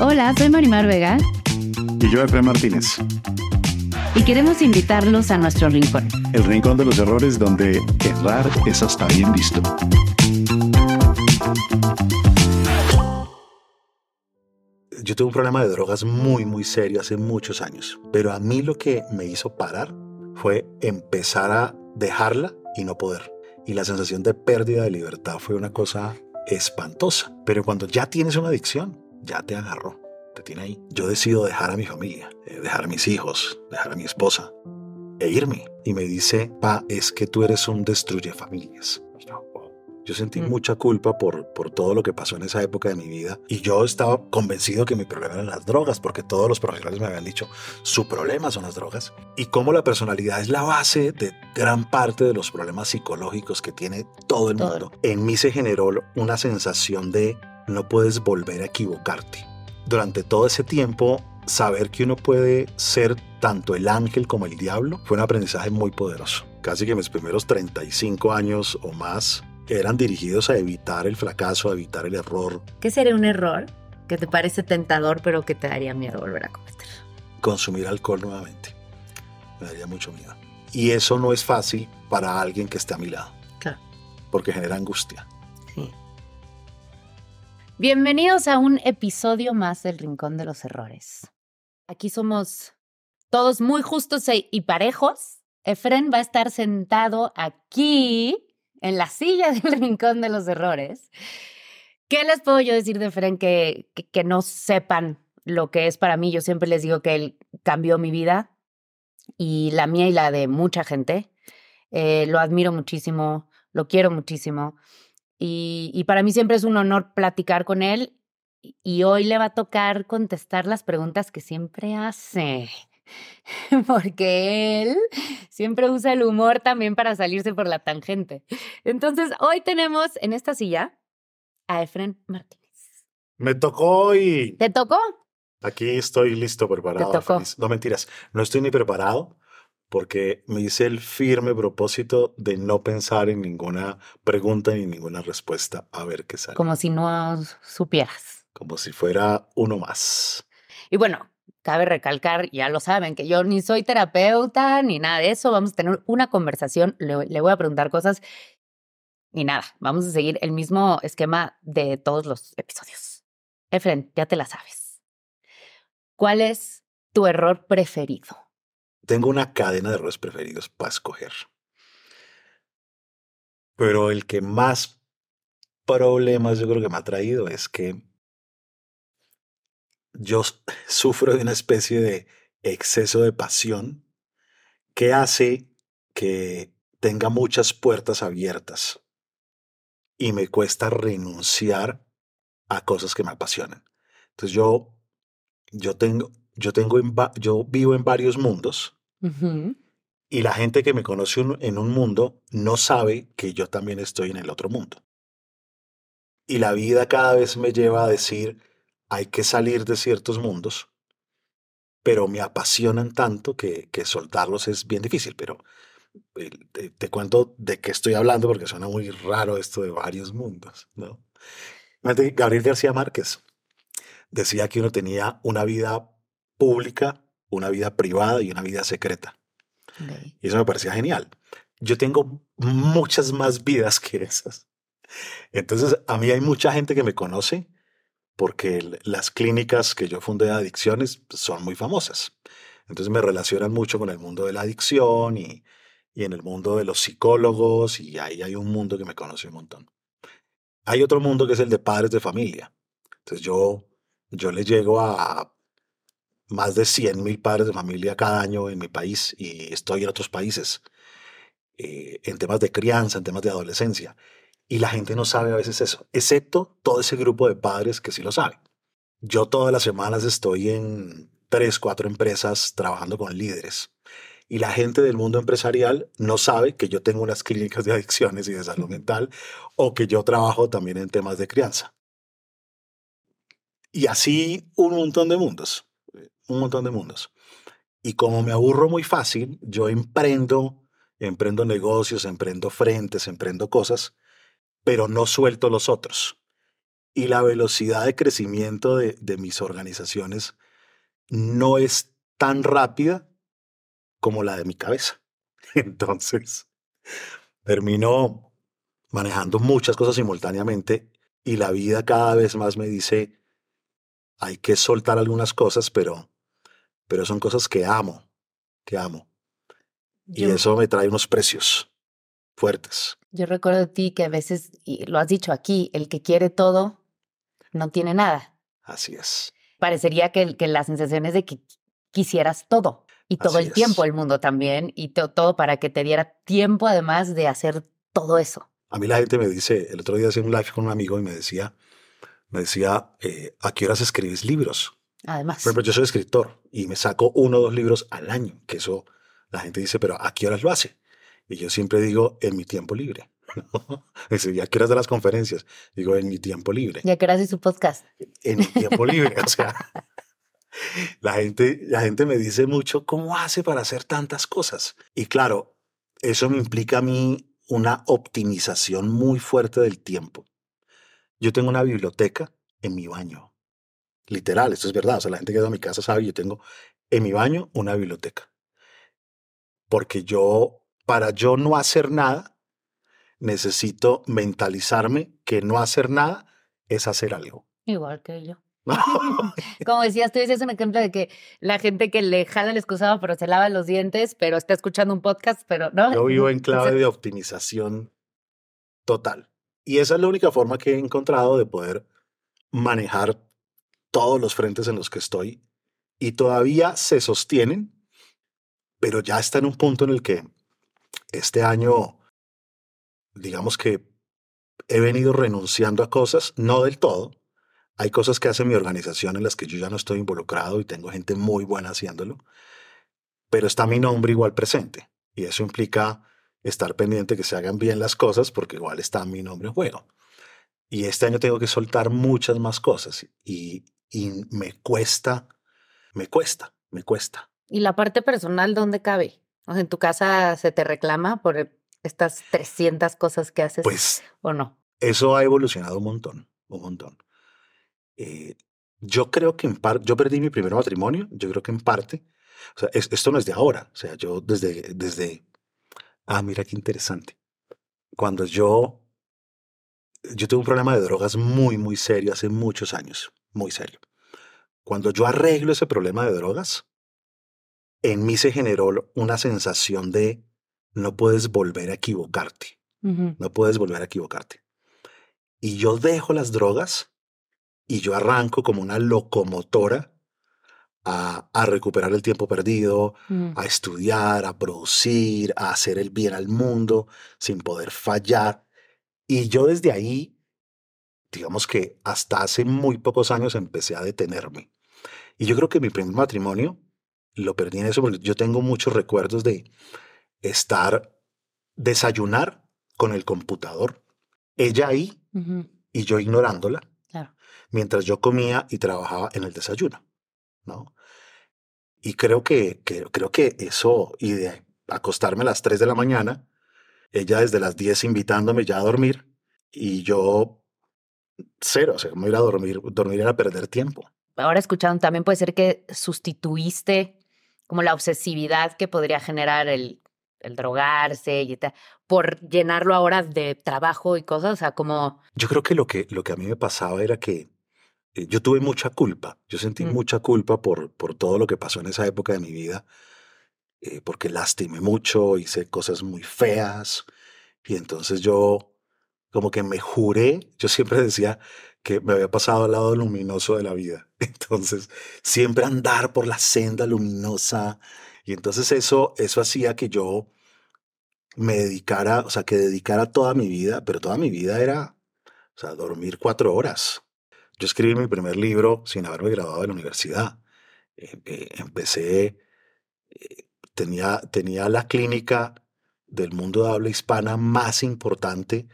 Hola, soy Marimar Vega. Y yo, Efraín Martínez. Y queremos invitarlos a nuestro rincón. El rincón de los errores donde errar es hasta bien visto. Yo tuve un problema de drogas muy, muy serio hace muchos años. Pero a mí lo que me hizo parar fue empezar a dejarla y no poder. Y la sensación de pérdida de libertad fue una cosa espantosa. Pero cuando ya tienes una adicción, ya te agarró, te tiene ahí. Yo decido dejar a mi familia, eh, dejar a mis hijos, dejar a mi esposa e irme. Y me dice, pa, es que tú eres un destruye familias. Yo sentí Mm. mucha culpa por, por todo lo que pasó en esa época de mi vida y yo estaba convencido que mi problema eran las drogas porque todos los profesionales me habían dicho su problema son las drogas y cómo la personalidad es la base de gran parte de los problemas psicológicos que tiene todo el Todo. mundo. En mí se generó una sensación de no puedes volver a equivocarte. Durante todo ese tiempo, saber que uno puede ser tanto el ángel como el diablo fue un aprendizaje muy poderoso. Casi que mis primeros 35 años o más eran dirigidos a evitar el fracaso, a evitar el error, ¿Qué sería un error que te parece tentador pero que te daría miedo volver a cometer? consumir alcohol nuevamente. Me daría mucho miedo. Y eso no es fácil para alguien que esté a mi lado, Claro, porque genera angustia. sí. Bienvenidos a un episodio más del Rincón de los Errores. Aquí somos todos muy justos e- y parejos. Efren va a estar sentado aquí en la silla del Rincón de los Errores. ¿Qué les puedo yo decir de Efren que, que, no sepan lo que es para mí? Yo siempre les digo que él cambió mi vida y la mía y la de mucha gente. Eh, lo admiro muchísimo, lo quiero muchísimo. Y, y para mí siempre es un honor platicar con él y- hoy le va a tocar contestar las preguntas que siempre hace. Porque él siempre usa el humor también para salirse por la tangente. Entonces, hoy tenemos en esta silla a Efren Martínez. Me tocó y ¿Te tocó? aquí estoy listo, preparado. Te tocó. No mentiras, no estoy ni preparado porque me hice el firme propósito de no pensar en ninguna pregunta ni ninguna respuesta a ver qué sale. Como si no supieras. Como si fuera uno más. Y bueno, cabe recalcar, ya lo saben, que yo ni soy terapeuta ni nada de eso. Vamos a tener una conversación, le, le voy a preguntar cosas y nada, vamos a seguir el mismo esquema de todos los episodios. Efren, ya te la sabes. ¿Cuál es tu error preferido? Tengo una cadena de errores preferidos para escoger. Pero el que más problemas yo creo que me ha traído es que yo sufro de una especie de exceso de pasión que hace que tenga muchas puertas abiertas y me cuesta renunciar a cosas que me apasionan. Entonces yo, yo tengo, yo tengo, en yo vivo en varios mundos y la gente que me conoce un- en un mundo no sabe que yo también estoy en el otro mundo. Y la vida cada vez me lleva a decir, hay que salir de ciertos mundos, pero me apasionan tanto que, que soltarlos es bien difícil. Pero eh, te, te cuento de qué estoy hablando porque suena muy raro esto de varios mundos, ¿no? Gabriel García Márquez decía que uno tenía una vida pública, una vida privada y una vida secreta. Y eso me parecía genial. Yo tengo muchas más vidas que esas. Entonces, a mí hay mucha gente que me conoce porque las clínicas que yo fundé de adicciones son muy famosas. Entonces me relacionan mucho con el mundo de la adicción y, y en el mundo de los psicólogos y ahí hay un mundo que me conoce un montón. Hay otro mundo que es el de padres de familia. Entonces yo, yo le llego a más de 100 mil padres de familia cada año en mi país y estoy en otros países eh, en temas de crianza, en temas de adolescencia. Y la gente no sabe a veces eso, excepto todo ese grupo de padres que sí lo saben. Yo todas las semanas estoy en tres, cuatro empresas trabajando con líderes. Y la gente del mundo empresarial no sabe que yo tengo unas clínicas de adicciones y de salud mental o que yo trabajo también en temas de crianza. Y así un montón de mundos, un montón de mundos. Y como me aburro muy fácil, yo emprendo, emprendo negocios, emprendo frentes, emprendo cosas, pero no suelto los otros. Y la velocidad de crecimiento de, de mis organizaciones no es tan rápida como la de mi cabeza. Entonces, termino manejando muchas cosas simultáneamente y la vida cada vez más me dice, hay que soltar algunas cosas, pero, pero son cosas que amo, que amo. Y eso me trae unos precios fuertes. Yo recuerdo de ti que a veces, y lo has dicho aquí, el que quiere todo no tiene nada. Así es. Parecería que, que la sensación es de que quisieras todo y todo el tiempo el mundo también y todo para que te diera tiempo además de hacer todo eso. A mí la gente me dice, el otro día hacía un live con un amigo y me decía, me decía, eh, ¿a qué horas escribes libros? Además. Por ejemplo, yo soy escritor y me saco uno o dos libros al año, que eso la gente dice, pero ¿a qué horas lo hace? Y yo siempre digo, en mi tiempo libre. Dice, ¿y a qué horas de las conferencias? Digo, en mi tiempo libre. ¿Y a qué horas de su podcast? En mi tiempo libre. O sea, la gente, la gente me dice mucho, ¿cómo hace para hacer tantas cosas? Y claro, eso me implica a mí una optimización muy fuerte del tiempo. Yo tengo una biblioteca en mi baño. Literal, esto es verdad. O sea, la gente que va a mi casa sabe, yo tengo en mi baño una biblioteca. Porque yo, para yo no hacer nada, necesito mentalizarme que no hacer nada es hacer algo. Igual que yo. Como decías, tú dices un ejemplo de que la gente que le jala el excusado pero se lava los dientes, pero está escuchando un podcast, pero no. Yo vivo en clave de optimización total. Y esa es la única forma que he encontrado de poder manejar todos los frentes en los que estoy y todavía se sostienen, pero ya está en un punto en el que este año, digamos que he venido renunciando a cosas, no del todo. Hay cosas que hace mi organización en las que yo ya no estoy involucrado y tengo gente muy buena haciéndolo, pero está mi nombre igual presente y eso implica estar pendiente que se hagan bien las cosas porque igual está mi nombre en juego. Y este año tengo que soltar muchas más cosas y, y me cuesta, me cuesta, me cuesta. ¿Y la parte personal dónde cabe? O sea, ¿en tu casa se te reclama por estas 300 cosas que haces pues, o no? Eso ha evolucionado un montón, un montón. Eh, yo creo que en parte, yo perdí mi primer matrimonio, yo creo que en parte, o sea, esto no es de ahora, o sea, yo desde, desde Ah, mira qué interesante. Cuando yo, yo tuve un problema de drogas muy, muy serio hace muchos años, muy serio. Cuando yo arreglo ese problema de drogas, en mí se generó una sensación de no puedes volver a equivocarte. No puedes volver a equivocarte. Y yo dejo las drogas y yo arranco como una locomotora a, recuperar el tiempo perdido, Mm. a estudiar, a producir, a hacer el bien al mundo sin poder fallar. Y yo desde ahí, digamos que hasta hace muy pocos años empecé a detenerme. Y yo creo que mi primer matrimonio lo perdí en eso porque yo tengo muchos recuerdos de estar, desayunar con el computador, ella ahí y yo ignorándola, Claro. mientras yo comía y trabajaba en el desayuno, ¿no? Y creo que, que- creo que eso, y de acostarme a las 3 de la mañana, ella desde las 10 invitándome ya a dormir, y yo cero, o sea, como ir a dormir, dormir era perder tiempo. Ahora escucharon, también puede ser que sustituiste como la obsesividad que podría generar el, el drogarse y tal, por llenarlo ahora de trabajo y cosas, o sea, como... Yo creo que lo que, lo que a mí me pasaba era que eh, yo tuve mucha culpa, yo sentí Mm. mucha culpa por, por todo lo que pasó en esa época de mi vida, eh, porque lastimé mucho, hice cosas muy feas, y entonces yo como que me juré, yo siempre decía que me había pasado al lado luminoso de la vida, entonces siempre andar por la senda luminosa, y entonces eso, eso hacía que yo me dedicara, o sea, que dedicara toda mi vida, pero toda mi vida era, o sea, dormir cuatro horas. Yo escribí mi primer libro sin haberme graduado de la universidad. Eh, eh, empecé, eh, tenía, tenía la clínica del mundo de habla hispana más importante,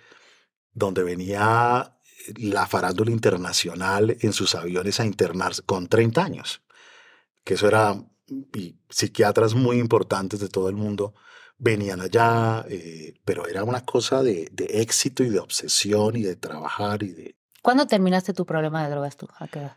donde venía la farándula internacional en sus aviones a internarse con 30 años. Que eso era, y psiquiatras muy importantes de todo el mundo venían allá, pero era una cosa de, de, éxito y de obsesión y de trabajar y de... ¿Cuándo terminaste tu problema de drogas tú? ¿A qué edad?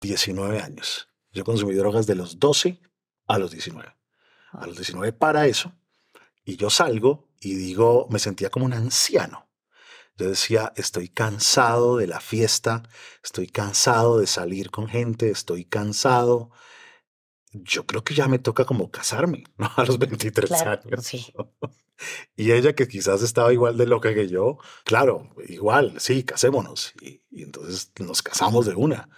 19 años. Yo consumí drogas de los 12 a los 19. A los 19 para eso. Y yo salgo y digo, me sentía como un anciano. Yo decía, estoy cansado de la fiesta, estoy cansado de salir con gente, estoy cansado. Yo creo que ya me toca como casarme, ¿no? A los 23 Claro, años. sí. Y ella, que quizás estaba igual de loca que yo, claro, igual, sí, casémonos. Y, y entonces nos casamos de una.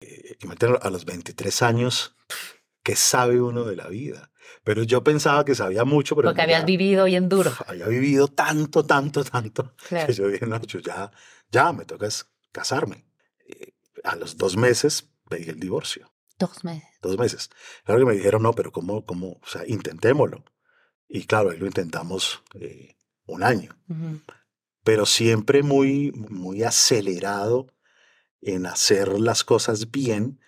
Eh, imagínate, a los 23 años, ¿qué sabe uno de la vida? Pero yo pensaba que sabía mucho, pero Porque en habías vivido bien duro. había vivido tanto, tanto, tanto, Claro. que yo dije, no, yo ya, ya me toca casarme. Eh, a los dos meses pedí el divorcio, Dos meses. dos meses. Claro que me dijeron, no, pero ¿cómo, cómo? O sea, intentémoslo. Y claro, ahí lo intentamos eh, un año Ujú. pero siempre muy, muy acelerado en hacer las cosas bien.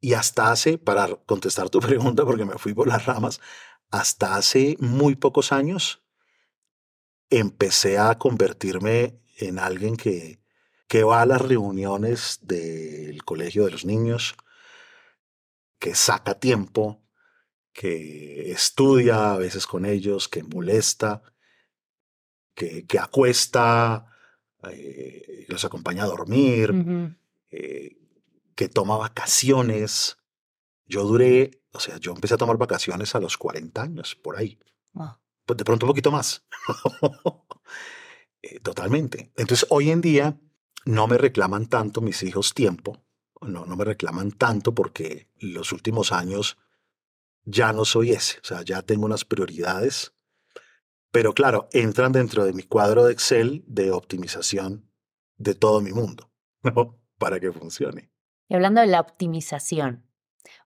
Y hasta hace, para contestar tu pregunta, porque me fui por las ramas, hasta hace muy pocos años empecé a convertirme en alguien que, que va a las reuniones del colegio de los niños, que saca tiempo, que estudia a veces con ellos, que molesta, que, que acuesta, eh, los acompaña a dormir. Eh, que toma vacaciones. Yo duré, o sea, yo empecé a tomar vacaciones a los 40 años, por ahí. Pues de pronto un poquito más. Eh, Totalmente. Entonces, hoy en día no me reclaman tanto mis hijos tiempo, no, no me reclaman tanto porque los últimos años ya no soy ese, o sea, ya tengo unas prioridades, pero claro, entran dentro de mi cuadro de Excel de optimización de todo mi mundo, ¿no? Para que funcione. Y hablando de la optimización,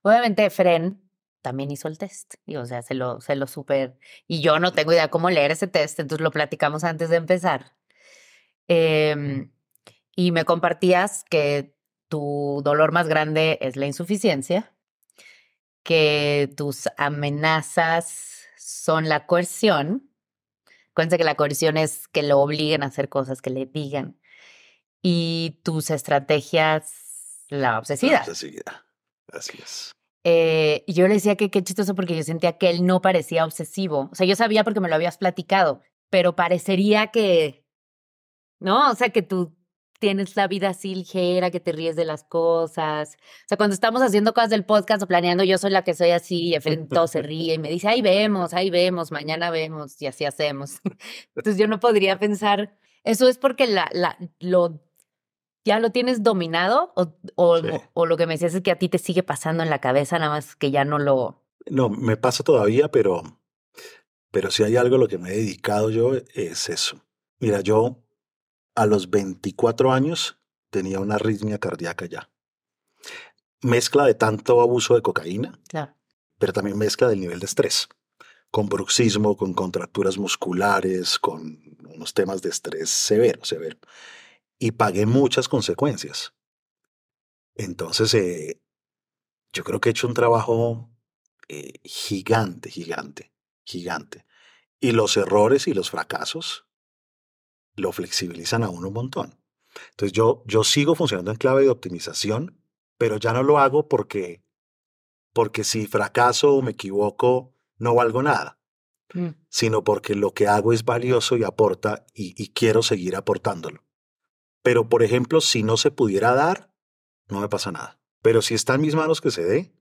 obviamente Fren también hizo el test, y, o sea, se lo, se lo super, y yo no tengo idea cómo leer ese test, entonces lo platicamos antes de empezar. Em, y me compartías que tu dolor más grande es la insuficiencia, que tus amenazas son la coerción. Cuenta que la coerción es que lo obliguen a hacer cosas, que le digan. Y tus estrategias, la obsesividad. Obsesividad. Así es. Eh, yo le decía que qué chistoso porque yo sentía que él no parecía obsesivo. O sea, yo sabía porque me lo habías platicado, pero parecería que, ¿no? O sea, que tú tienes la vida así ligera, que te ríes de las cosas. O sea, cuando estamos haciendo cosas del podcast o planeando, yo soy la que soy así, y todo se ríe y me dice, ahí vemos, ahí vemos, mañana vemos, y así hacemos. Entonces yo no podría pensar, eso es porque la, la, lo, ya lo tienes dominado o, o, Sí. o lo que me decías es que a ti te sigue pasando en la cabeza, nada más que ya no lo... No, me pasa todavía, pero, pero si hay algo a lo que me he dedicado yo es eso. Mira, yo a los 24 años tenía una arritmia cardíaca ya. Mezcla de tanto abuso de cocaína, Claro. pero también mezcla del nivel de estrés, con bruxismo, con contracturas musculares, con unos temas de estrés severo, severo. Y pagué muchas consecuencias. Entonces, eh, yo creo que he hecho un trabajo eh, gigante, gigante, gigante. Y los errores y los fracasos lo flexibilizan a uno un montón. Entonces yo, yo sigo funcionando en clave de optimización, pero ya no lo hago porque, porque si fracaso o me equivoco, no valgo nada. Mm. sino porque lo que hago es valioso y aporta y, y quiero seguir aportándolo. Pero, por ejemplo, si no se pudiera dar, no me pasa nada. Pero si está en mis manos que se dé,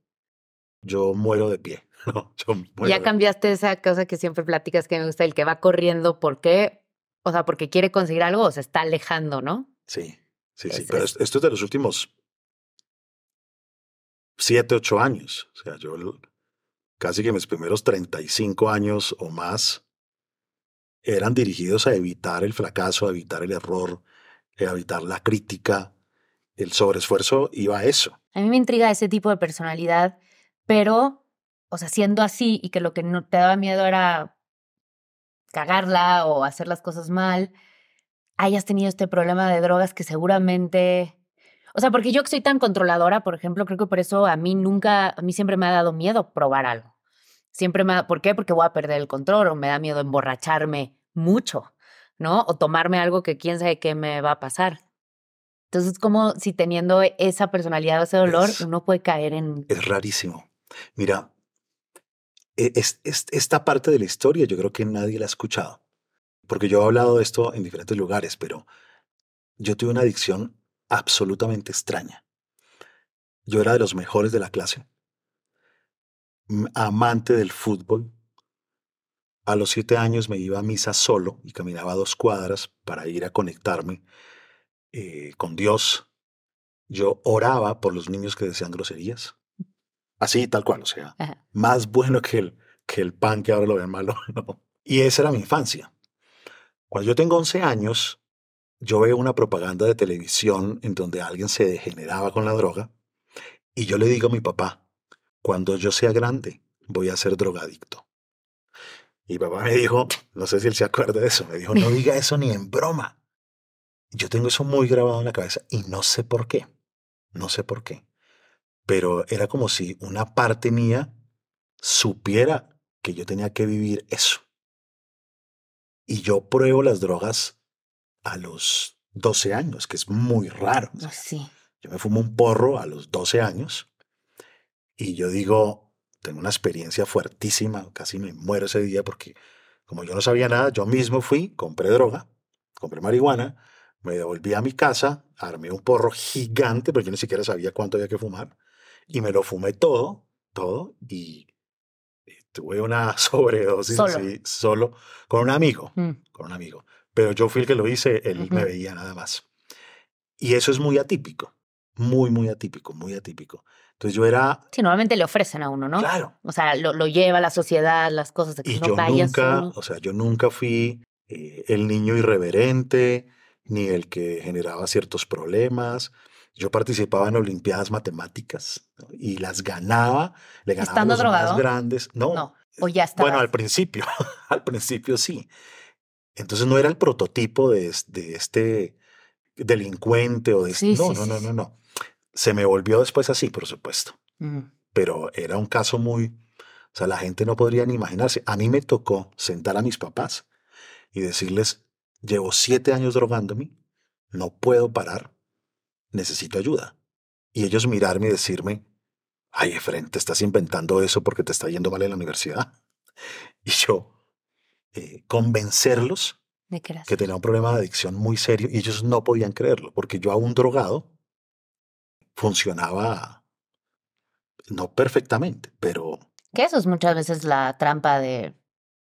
yo muero de pie. No, yo muero Ya de- cambiaste esa cosa que siempre platicas que me gusta, el que va corriendo, ¿por qué? O sea, porque quiere conseguir algo o se está alejando, ¿no? Sí, sí, sí. Pero es- es- esto es de los últimos siete, ocho años. O sea, yo casi que mis primeros 35 años o más eran dirigidos a evitar el fracaso, a evitar el error, evitar la crítica. El sobreesfuerzo iba a eso. A mí me intriga ese tipo de personalidad, pero, o sea, siendo así y que lo que no te daba miedo era cagarla o hacer las cosas mal, hayas tenido este problema de drogas que seguramente, o sea, porque yo que soy tan controladora, por ejemplo, creo que por eso a mí nunca, a mí siempre me ha dado miedo probar algo. Siempre me da, ¿por qué? Porque voy a perder el control o me da miedo emborracharme mucho, ¿no? O tomarme algo que quién sabe qué me va a pasar. Entonces, como si teniendo esa personalidad o ese dolor, Es- uno puede caer en... Es rarísimo. Mira, e- es- es- esta parte de la historia yo creo que nadie la ha escuchado. Porque yo he hablado de esto en diferentes lugares, pero yo tuve una adicción absolutamente extraña. Yo era de los mejores de la clase, amante del fútbol. A los siete años me iba a misa solo y caminaba dos cuadras para ir a conectarme eh, con Dios. Yo oraba por los niños que decían groserías. Así, tal cual, o sea, Ajá. más bueno que el, que el pan que ahora lo ven malo. no. Y esa era mi infancia. Cuando yo tengo 11 años, yo veo una propaganda de televisión en donde alguien se degeneraba con la droga y yo le digo a mi papá, cuando yo sea grande, voy a ser drogadicto. Y papá me dijo, no sé si él se acuerda de eso, me dijo, no diga eso ni en broma. Yo tengo eso muy grabado en la cabeza y no sé por qué, no sé por qué. Pero era como si una parte mía supiera que yo tenía que vivir eso. Y yo pruebo las drogas a los 12 años, que es muy raro. No, sí. Yo me fumo un porro a los 12 años y yo digo, tengo una experiencia fuertísima, casi me muero ese día porque como yo no sabía nada, yo mismo fui, compré droga, compré marihuana, me devolví a mi casa, armé un porro gigante, porque yo ni siquiera sabía cuánto había que fumar, y me lo fumé todo, todo, y tuve una sobredosis Solo. así, solo con un amigo Mm. con un amigo. Pero yo fui el que lo hice, él me veía nada más. Y eso es muy atípico, muy, muy atípico, muy atípico. Entonces yo era, Sí, normalmente le ofrecen a uno, ¿no? claro, O sea, lo, lo lleva la sociedad, las cosas de que y no yo vayas nunca, o sea, yo nunca fui eh, el niño irreverente, ni el que generaba ciertos problemas. Yo participaba en olimpiadas matemáticas ¿no? y las ganaba, le ganaba a ¿Estando los drogado? más grandes. No, No, o ya está. Bueno, al principio, al principio sí. Entonces no era el prototipo de, de este delincuente o de este- Sí, no, sí, no, no, no, no. Se me volvió después así, por supuesto. Pero era un caso muy, o sea, la gente no podría ni imaginarse. A mí me tocó sentar a mis papás y decirles, llevo siete años drogándome, no puedo parar, necesito ayuda. Y ellos mirarme y decirme, ay, Efren, te estás inventando eso porque te está yendo mal en la universidad. Y yo, eh, convencerlos que tenía un problema de adicción muy serio y ellos no podían creerlo, porque yo aún drogado funcionaba no perfectamente, pero Que eso es muchas veces la trampa de,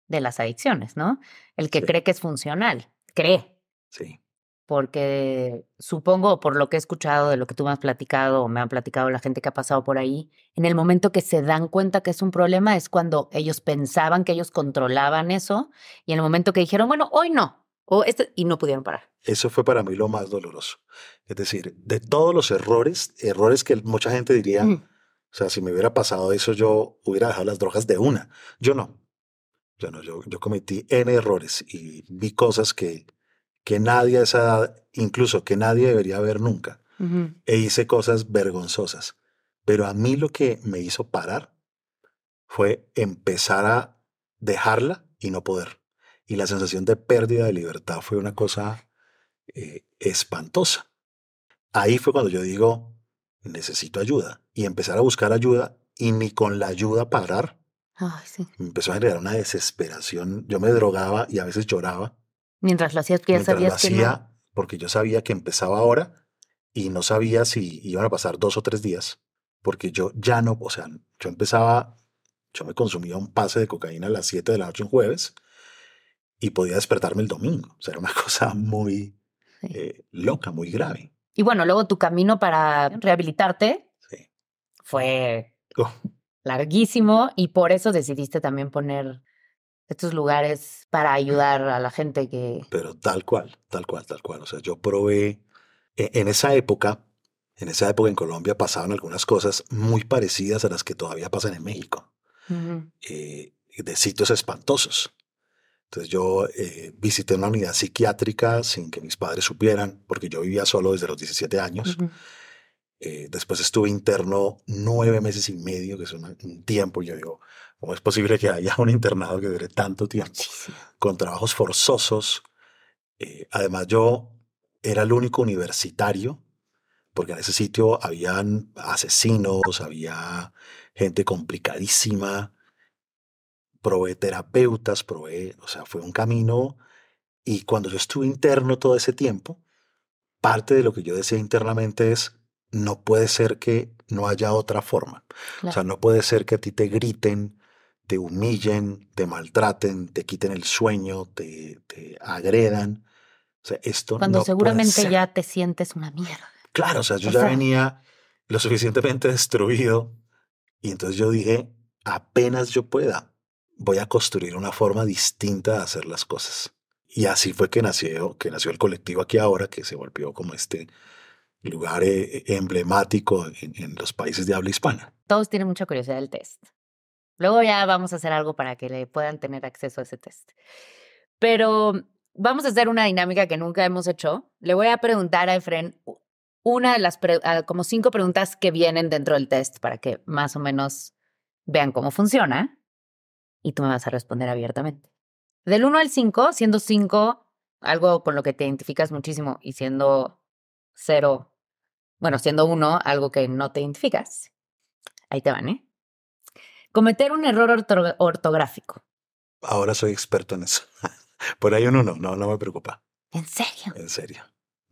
de las adicciones, ¿no? El que Sí. cree que es funcional. Cree. sí, Porque supongo, por lo que he escuchado de lo que tú me has platicado o me han platicado la gente que ha pasado por ahí, en el momento que se dan cuenta que es un problema es cuando ellos pensaban que ellos controlaban eso y en el momento que dijeron, bueno, hoy no, o este, y no pudieron parar. eso fue para mí lo más doloroso. Es decir, de todos los errores, errores que mucha gente diría, Mm. o sea, si me hubiera pasado eso, yo hubiera dejado las drogas de una. Yo no. Yo no, yo, yo cometí N errores y vi cosas que, que nadie a esa edad, incluso que nadie debería ver nunca. E hice cosas vergonzosas. Pero a mí lo que me hizo parar fue empezar a dejarla y no poder. Y la sensación de pérdida de libertad fue una cosa eh, espantosa. Ahí fue cuando yo digo, necesito ayuda. Y empezar a buscar ayuda y ni con la ayuda parar. Ay, sí. Me empezó a generar una desesperación. Yo me drogaba y a veces lloraba. Mientras lo hacías, mientras lo sabías que no. hacía, porque yo sabía que empezaba ahora y no sabía si iban a pasar dos o tres días, porque yo ya no, o sea, yo empezaba, yo me consumía un pase de cocaína a las 7 de la noche un jueves y podía despertarme el domingo. O sea, era una cosa muy Sí. eh, loca, muy grave. Y bueno, luego tu camino para rehabilitarte Sí. fue Oh, larguísimo y por eso decidiste también poner estos lugares para ayudar a la gente que... pero tal cual, tal cual, tal cual. O sea, yo probé, e- en esa época, en esa época en Colombia pasaban algunas cosas muy parecidas a las que todavía pasan en México. Eh, de sitios espantosos. Entonces yo eh, visité una unidad psiquiátrica sin que mis padres supieran, porque yo vivía solo desde los 17 años. Ujú. Eh, después estuve interno nueve meses y medio, que es una- un tiempo. Yo digo, ¿cómo es posible que haya un internado que dure tanto tiempo? Con trabajos forzosos. Eh, además yo era el único universitario, porque en ese sitio habían asesinos, había gente complicadísima probé terapeutas, probé, o sea, fue un camino. Y cuando yo estuve interno todo ese tiempo, parte de lo que yo decía internamente es, no puede ser que no haya otra forma. O sea, no puede ser que a ti te griten, te humillen, te maltraten, te quiten el sueño, te, te agredan. O sea, esto Cuando no puede seguramente ser. ya te sientes una mierda. Claro, o sea, yo O ya sea- venía lo suficientemente destruido y entonces yo dije, apenas yo pueda, voy a construir una forma distinta de hacer las cosas. Y así fue que nació, que nació el colectivo aquí ahora, que se volvió como este lugar eh, emblemático en, los países de habla hispana. Todos tienen mucha curiosidad del test. Luego ya vamos a hacer algo para que le puedan tener acceso a ese test. Pero vamos a hacer una dinámica que nunca hemos hecho. Le voy a preguntar a Efren una de las, como cinco preguntas que vienen dentro del test para que más o menos vean cómo funciona. Y tú me vas a responder abiertamente. Del 1 al 5, siendo 5 algo con lo que te identificas muchísimo y siendo 0, bueno, siendo 1 algo que no te identificas. Ahí te van, ¿eh? Cometer un error orto- ortográfico. Ahora soy experto en eso. Por ahí un uno, no, no me preocupa, ¿En serio? en serio,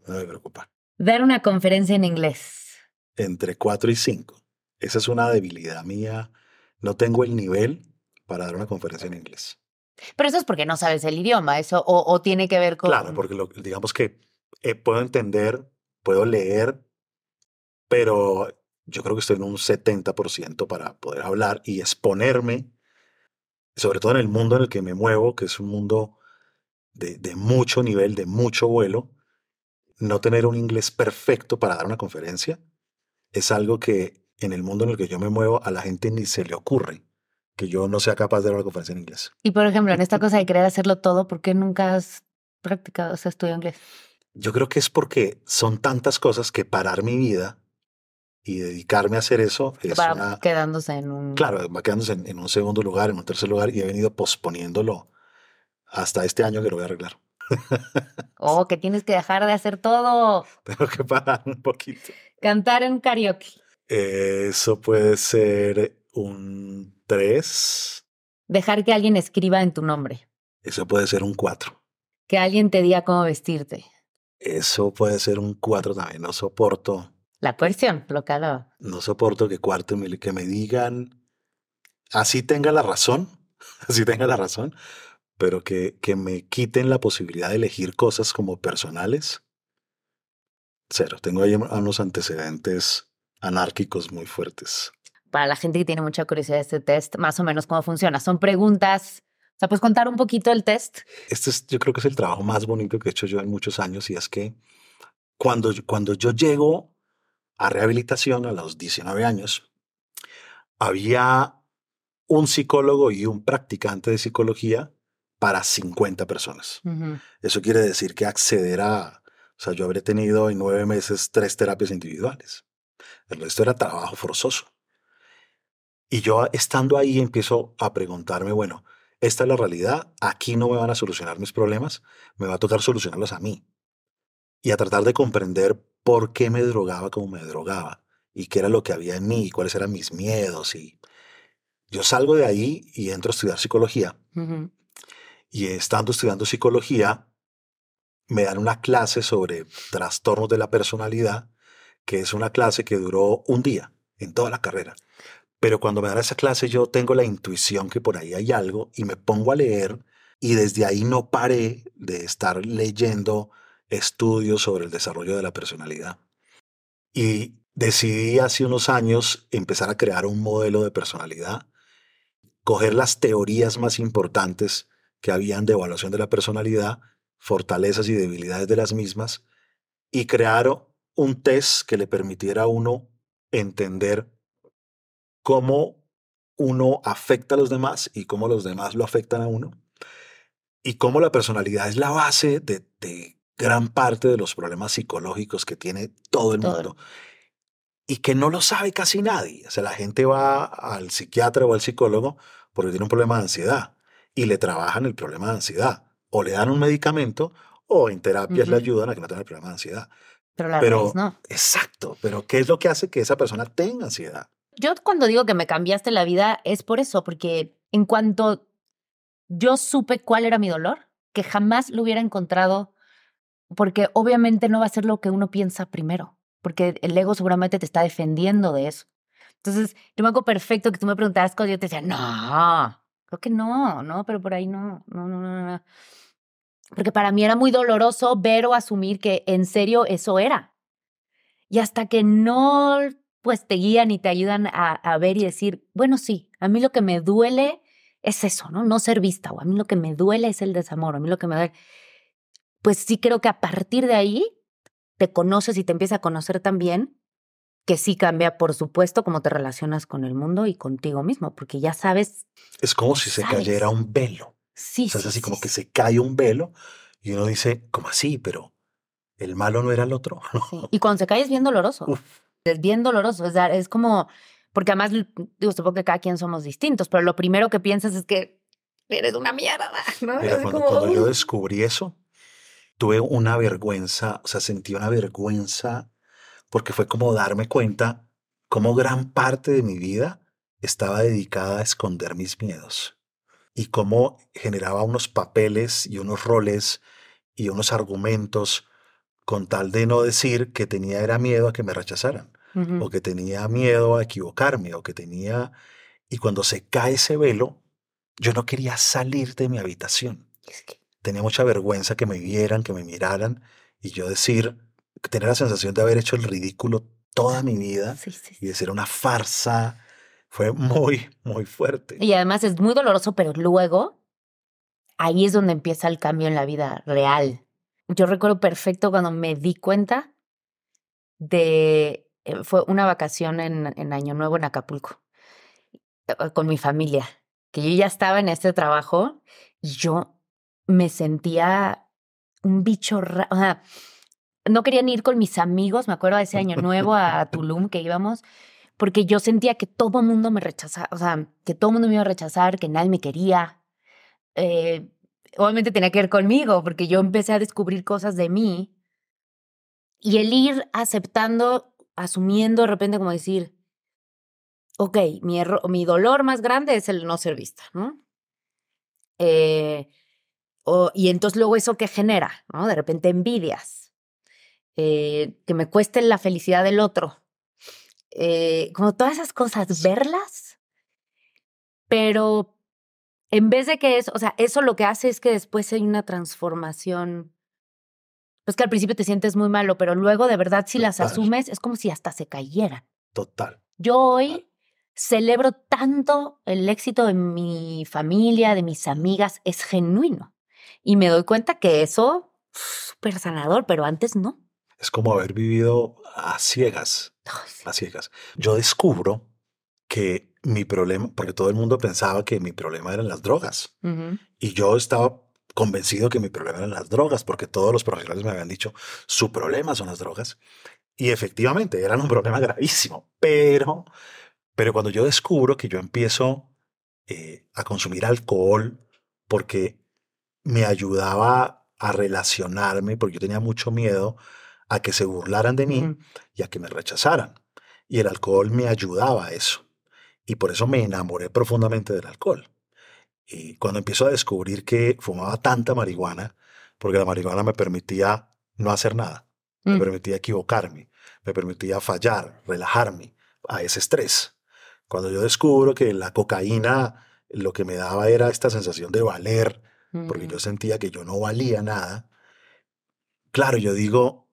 no me preocupa. Dar una conferencia en inglés. Entre 4 y 5. Esa es una debilidad mía. No tengo el nivel para dar una conferencia en inglés. Pero eso es porque no sabes el idioma, eso, o, o tiene que ver con... Claro, porque lo- digamos que eh, puedo entender, puedo leer, pero yo creo que estoy en un 70% para poder hablar y exponerme, sobre todo en el mundo en el que me muevo, que es un mundo de, de mucho nivel, de mucho vuelo. No tener un inglés perfecto para dar una conferencia es algo que en el mundo en el que yo me muevo a la gente ni se le ocurre que yo no sea capaz de dar una conferencia en inglés. Y por ejemplo, en esta cosa de querer hacerlo todo, ¿por qué nunca has practicado, o sea, estudiado inglés? Yo creo que es porque son tantas cosas que parar mi vida y dedicarme a hacer eso es Va una... quedándose en un... Claro, va quedándose en, en un segundo lugar, en un tercer lugar y he venido posponiéndolo hasta este año que lo voy a arreglar. Oh, que tienes que dejar de hacer todo. Tengo que parar un poquito. Cantar en karaoke. Eso puede ser un 3, Dejar que alguien escriba en tu nombre. eso puede ser un 4, Que alguien te diga cómo vestirte. eso puede ser un 4 también. No soporto, La coerción, lo que hablaba. no soporto que cuarto me- que me digan, así tenga la razón, así tenga la razón, pero que, que me quiten la posibilidad de elegir cosas como personales. Cero, tengo ahí unos antecedentes anárquicos muy fuertes. Para la gente que tiene mucha curiosidad de este test, más o menos cómo funciona. Son preguntas. O sea, puedes contar un poquito el test. Este es, yo creo que es el trabajo más bonito que he hecho yo en muchos años y es que cuando, yo- cuando yo llego a rehabilitación a los 19 años, había un psicólogo y un practicante de psicología para 50 personas. Eso quiere decir que acceder a, o sea, yo habré tenido en nueve meses tres terapias individuales. El resto era trabajo forzoso. Y yo estando ahí empiezo a preguntarme, bueno, esta es la realidad, aquí no me van a solucionar mis problemas, me va a tocar solucionarlos a mí. Y a tratar de comprender por qué me drogaba como me drogaba y qué era lo que había en mí y cuáles eran mis miedos. Y, Yo salgo de ahí y entro a estudiar psicología. Y estando estudiando psicología, me dan una clase sobre trastornos de la personalidad, que es una clase que duró un día en toda la carrera. Pero cuando me dan esa clase yo tengo la intuición que por ahí hay algo y me pongo a leer y desde ahí no paré de estar leyendo estudios sobre el desarrollo de la personalidad. Y decidí hace unos años empezar a crear un modelo de personalidad, coger las teorías más importantes que habían de evaluación de la personalidad, fortalezas y debilidades de las mismas, y crear un test que le permitiera a uno entender cómo uno afecta a los demás y cómo los demás lo afectan a uno, y cómo la personalidad es la base de, de gran parte de los problemas psicológicos que tiene todo el Todo. mundo y que no lo sabe casi nadie. O sea, la gente va al psiquiatra o al psicólogo porque tiene un problema de ansiedad y le trabajan el problema de ansiedad. O le dan un medicamento o en terapias le ayudan a que no tenga el problema de ansiedad. Pero la Pero- no. Exacto, pero ¿qué es lo que hace que esa persona tenga ansiedad? Yo cuando digo que me cambiaste la vida es por eso, porque en cuanto yo supe cuál era mi dolor, que jamás lo hubiera encontrado, porque obviamente no va a ser lo que uno piensa primero, porque el ego seguramente te está defendiendo de eso. Entonces, yo me acuerdo perfecto que tú me preguntabas cosas y yo te decía, no, creo que no, no, pero por ahí no, no, no, no, no. Porque para mí era muy doloroso ver o asumir que en serio eso era. Y hasta que no pues te guían y te ayudan a, a ver y decir, bueno, sí, a mí lo que me duele es eso, ¿no? No ser vista, o a mí lo que me duele es el desamor, a mí lo que me duele. Pues sí creo que a partir de ahí te conoces y te empiezas a conocer también, que sí cambia, por supuesto, cómo te relacionas con el mundo y contigo mismo, porque ya sabes, Es como si se cayera un velo. sí, O sea, es sí, así sí, como que se cae un velo y uno dice, ¿cómo así? Pero el malo no era el otro. sí. Y cuando se cae es bien doloroso. Uf. Es bien doloroso, es, dar- es como, porque además, digo, supongo que cada quien somos distintos, pero lo primero que piensas es que eres una mierda, ¿no? Mira, cuando, como, cuando yo descubrí eso, tuve una vergüenza, o sea, sentí una vergüenza porque fue como darme cuenta cómo gran parte de mi vida estaba dedicada a esconder mis miedos y cómo generaba unos papeles y unos roles y unos argumentos con tal de no decir que tenía era miedo a que me rechazaran Ujú. o que tenía miedo a equivocarme o que tenía... Y cuando se cae ese velo, yo no quería salir de mi habitación Es que- tenía mucha vergüenza que me vieran, que me miraran y yo decir, tener la sensación de haber hecho el ridículo toda mi vida sí, sí, y sí. de ser una farsa fue muy, muy fuerte. Y además es muy doloroso, pero luego ahí es donde empieza el cambio en la vida real. Yo recuerdo perfecto cuando me di cuenta de, fue una vacación en, Año Nuevo en Acapulco, eh, con mi familia, que yo ya estaba en este trabajo y yo me sentía un bicho raro, o sea, no querían ir con mis amigos, me acuerdo de ese Año Nuevo a, a Tulum que íbamos, porque yo sentía que todo el mundo me rechazaba, o sea, que todo el mundo me iba a rechazar, que nadie me quería. Eh, obviamente tenía que ver conmigo, porque yo empecé a descubrir cosas de mí y el ir aceptando, asumiendo de repente como decir, ok, mi, erro- mi dolor más grande es el no ser vista, ¿no? Eh, y entonces luego eso que genera, ¿no? De repente envidias, eh, que me cueste la felicidad del otro, eh, como todas esas cosas, verlas, pero en vez de que eso, o sea, eso lo que hace es que después hay una transformación. Pues que al principio te sientes muy malo, pero luego de verdad si las asumes es como si hasta se cayeran. Total. Yo hoy celebro tanto el éxito de mi familia, de mis amigas, es genuino. Y me doy cuenta que eso es súper sanador, pero antes no. Es como haber vivido a ciegas, Ay, sí. a ciegas. Yo descubro que mi problema, porque todo el mundo pensaba que mi problema eran las drogas. Y yo estaba convencido que mi problema eran las drogas, porque todos los profesionales me habían dicho, su problema son las drogas. Y efectivamente, eran un problema gravísimo. Pero, pero cuando yo descubro que yo empiezo eh, a consumir alcohol porque me ayudaba a relacionarme, porque yo tenía mucho miedo a que se burlaran de mí y a que me rechazaran. Y el alcohol me ayudaba a eso. Y por eso me enamoré profundamente del alcohol. Y cuando empiezo a descubrir que fumaba tanta marihuana, porque la marihuana me permitía no hacer nada, me Mm. permitía equivocarme, me permitía fallar, relajarme a ese estrés. Cuando yo descubro que la cocaína lo que me daba era esta sensación de valer, porque Mm. yo sentía que yo no valía nada, claro, yo digo,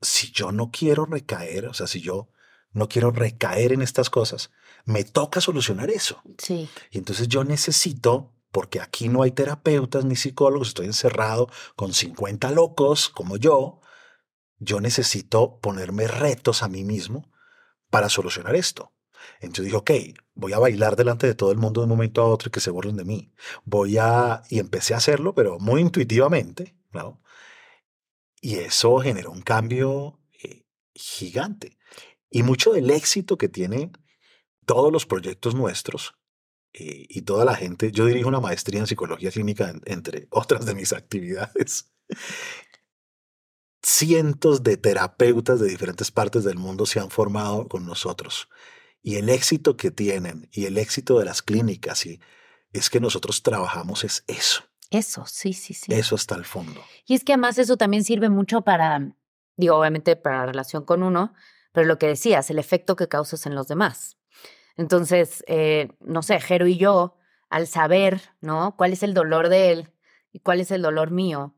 si yo no quiero recaer, o sea, si yo no quiero recaer en estas cosas, me toca solucionar eso. Sí. Y entonces yo necesito, porque aquí no hay terapeutas ni psicólogos, estoy encerrado con 50 locos como yo, yo necesito ponerme retos a mí mismo para solucionar esto. Entonces dije, ok, voy a bailar delante de todo el mundo de un momento a otro y que se burlen de mí. Voy a... Y empecé a hacerlo, pero muy intuitivamente, ¿no? Y eso generó un cambio eh, gigante. Y mucho del éxito que tienen todos los proyectos nuestros eh, y toda la gente, yo dirijo una maestría en psicología clínica, en- entre otras de mis actividades. Cientos de terapeutas de diferentes partes del mundo se han formado con nosotros. Y el éxito que tienen y el éxito de las clínicas y es que nosotros trabajamos es eso, Eso, sí, sí, sí. eso hasta el fondo. Y es que además eso también sirve mucho para, digo, obviamente para la relación con uno, pero lo que decías, el efecto que causas en los demás. Entonces, eh, no sé, Jero y yo, al saber, ¿no? ¿Cuál es el dolor de él y cuál es el dolor mío?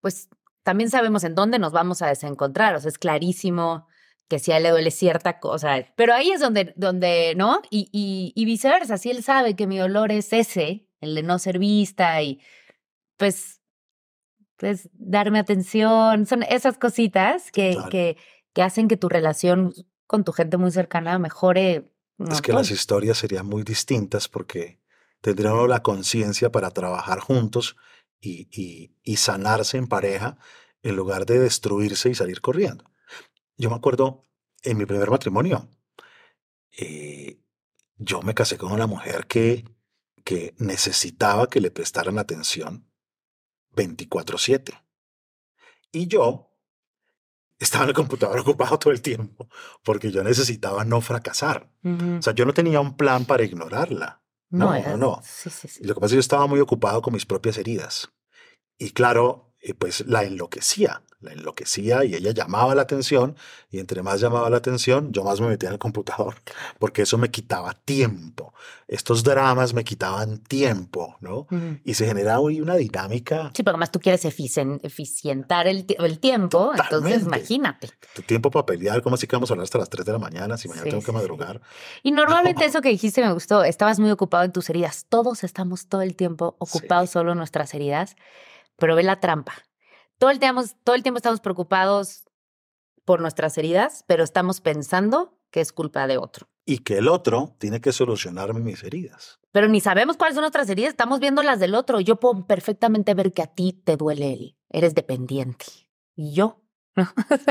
Pues también sabemos en dónde nos vamos a desencontrar. O sea, es clarísimo que si a él le duele cierta cosa. Pero ahí es donde, donde ¿no? Y, y, y viceversa, si él sabe que mi dolor es ese, el de no ser vista y pues pues darme atención, son esas cositas que, Claro. que, que hacen que tu relación con tu gente muy cercana mejore. Es que montón. las historias serían muy distintas porque tendríamos la conciencia para trabajar juntos y, y- y sanarse en pareja en lugar de destruirse y salir corriendo. Yo me acuerdo en mi primer matrimonio, eh, yo me casé con una mujer que, que necesitaba que le prestaran atención 24/7. Y yo estaba en el computador ocupado todo el tiempo porque yo necesitaba no fracasar. Ujú. O sea, yo no tenía un plan para ignorarla. no, no, era- no. Sí, sí, sí. Lo que pasa es que yo estaba muy ocupado con mis propias heridas. Y claro, eh, pues la enloquecía, la enloquecía y ella llamaba la atención y entre más llamaba la atención, yo más me metía en el computador, porque eso me quitaba tiempo. Estos dramas me quitaban tiempo, ¿no? Y se generaba ahí una dinámica, Sí, pero además tú quieres eficien- eficientar el, ti- el tiempo, entonces Totalmente. imagínate. tu tiempo para pelear, ¿cómo así que vamos a hablar hasta las 3 de la mañana si mañana Sí, tengo que sí, sí. madrugar? Y normalmente eso que dijiste me gustó, estabas muy ocupado en tus heridas. Todos estamos todo el tiempo ocupados solo en nuestras heridas, pero ve la trampa. Todo el, tiempo, todo el tiempo estamos preocupados por nuestras heridas, pero estamos pensando que es culpa de otro. Y que el otro tiene que solucionarme mis heridas. Pero ni sabemos cuáles son nuestras heridas, estamos viendo las del otro. Yo puedo perfectamente ver que a ti te duele él, eres dependiente. Y yo, ¿no?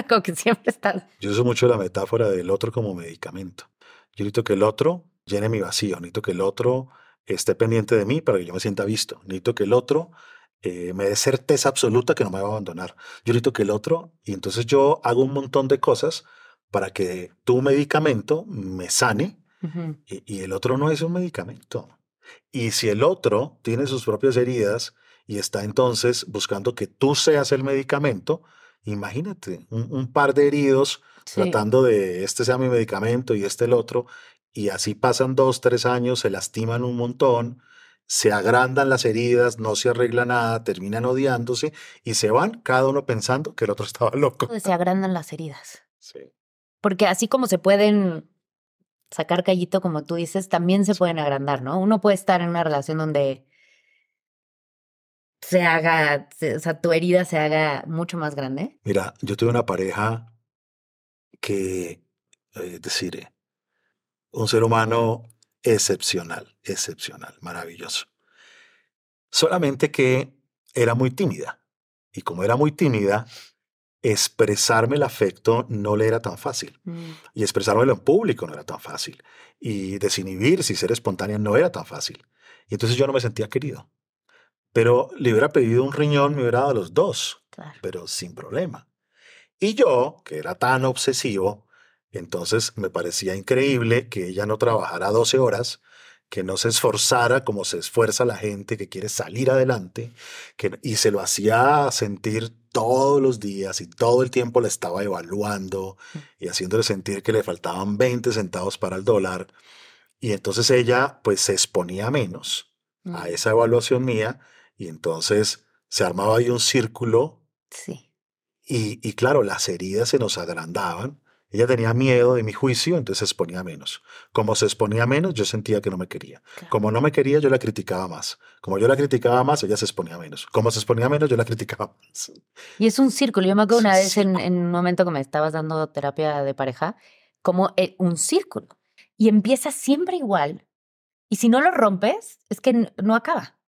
Como que siempre estás... Yo uso mucho la metáfora del otro como medicamento. Yo necesito que el otro llene mi vacío, necesito que el otro esté pendiente de mí para que yo me sienta visto. Necesito que el otro eh, me dé certeza absoluta que no me va a abandonar. Yo necesito que el otro, y entonces yo hago un montón de cosas para que tu medicamento me sane y, y el otro no es un medicamento. Y si el otro tiene sus propias heridas y está entonces buscando que tú seas el medicamento, imagínate un, un par de heridos Sí. tratando de este sea mi medicamento y este el otro, y así pasan dos, tres años, se lastiman un montón, se agrandan las heridas, no se arregla nada, terminan odiándose y se van cada uno pensando que el otro estaba loco. Se agrandan las heridas. Sí. Porque así como se pueden sacar callito, como tú dices, también se pueden agrandar, ¿no? Uno puede estar en una relación donde se haga, se- o sea, tu herida se haga mucho más grande. Mira, yo tuve una pareja que, eh, es decir, eh, un ser humano excepcional, excepcional, maravilloso. Solamente que era muy tímida. Y como era muy tímida, expresarme el afecto no le era tan fácil. Y expresármelo en público no era tan fácil. Y desinhibirse y ser espontánea no era tan fácil. Y entonces yo no me sentía querido. Pero le hubiera pedido un riñón, me hubiera dado los dos Claro. pero sin problema. Y yo, que era tan obsesivo, Entonces me parecía increíble que ella no trabajara 12 horas, que no se esforzara como se esfuerza la gente que quiere salir adelante, que, y se lo hacía sentir todos los días y todo el tiempo la estaba evaluando y haciéndole sentir que le faltaban 20 centavos para el dólar. Y entonces ella pues se exponía menos a Mm, esa evaluación mía y entonces se armaba ahí un círculo Sí. y, y claro, las heridas se nos agrandaban. Ella tenía miedo de mi juicio, entonces se exponía menos. Como se exponía menos, yo sentía que no me quería. Claro. Como no me quería, yo la criticaba más. Como yo la criticaba más, ella se exponía menos. Como se exponía menos, yo la criticaba más. Y es un círculo. Yo me acuerdo una vez en, en un momento que me estabas dando terapia de pareja, como eh, un círculo. Y empieza siempre igual. Y si no lo rompes, es que no acaba.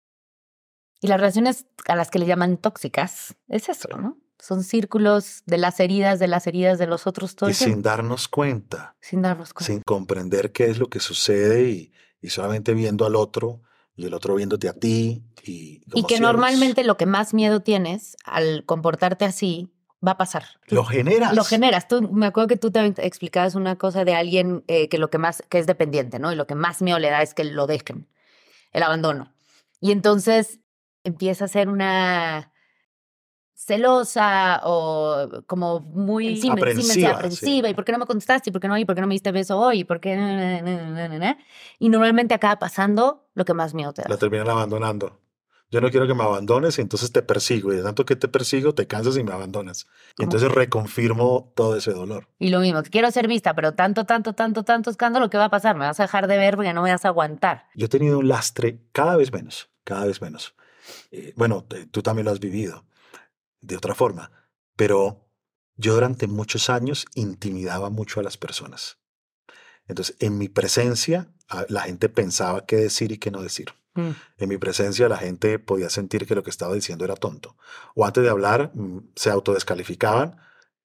Y las relaciones a las que le llaman tóxicas, es eso, ¿no? Son círculos de las heridas, de las heridas de los otros todo Y el tiempo, sin darnos cuenta, sin darnos cuenta. sin comprender qué es lo que sucede y, y solamente viendo al otro y el otro viéndote a ti. Y, Y que si normalmente lo que más miedo tienes al comportarte así va a pasar. Lo generas. Lo generas. Tú, me acuerdo que tú también te explicabas una cosa de alguien eh, que lo que más, que es dependiente, ¿no? Y lo que más miedo le da es que lo dejen, el abandono. Y entonces empieza a ser una celosa o como muy me- sí, Aprensiva, sí. aprensiva. ¿Y por qué no me contestaste? ¿Y por qué no? ¿Y por qué no me diste beso hoy? ¿Y por qué? na, na, na? Y normalmente acaba pasando lo que más miedo te da. La terminan abandonando. Yo no quiero que me abandones y entonces te persigo. Y de tanto que te persigo, te cansas y me abandonas. Y ¿Cómo entonces que? reconfirmo todo ese dolor. Y lo mismo, quiero ser vista, pero tanto, tanto, tanto, tanto escándalo, ¿qué va a pasar? Me vas a dejar de ver porque no me vas a aguantar. Yo he tenido un lastre cada vez menos, cada vez menos. Eh, bueno, te- tú también lo has vivido de otra forma, pero yo durante muchos años intimidaba mucho a las personas. Entonces, en mi presencia, a- la gente pensaba qué decir y qué no decir. Mm. En mi presencia, la gente podía sentir que lo que estaba diciendo era tonto. O antes de hablar, mm, se autodescalificaban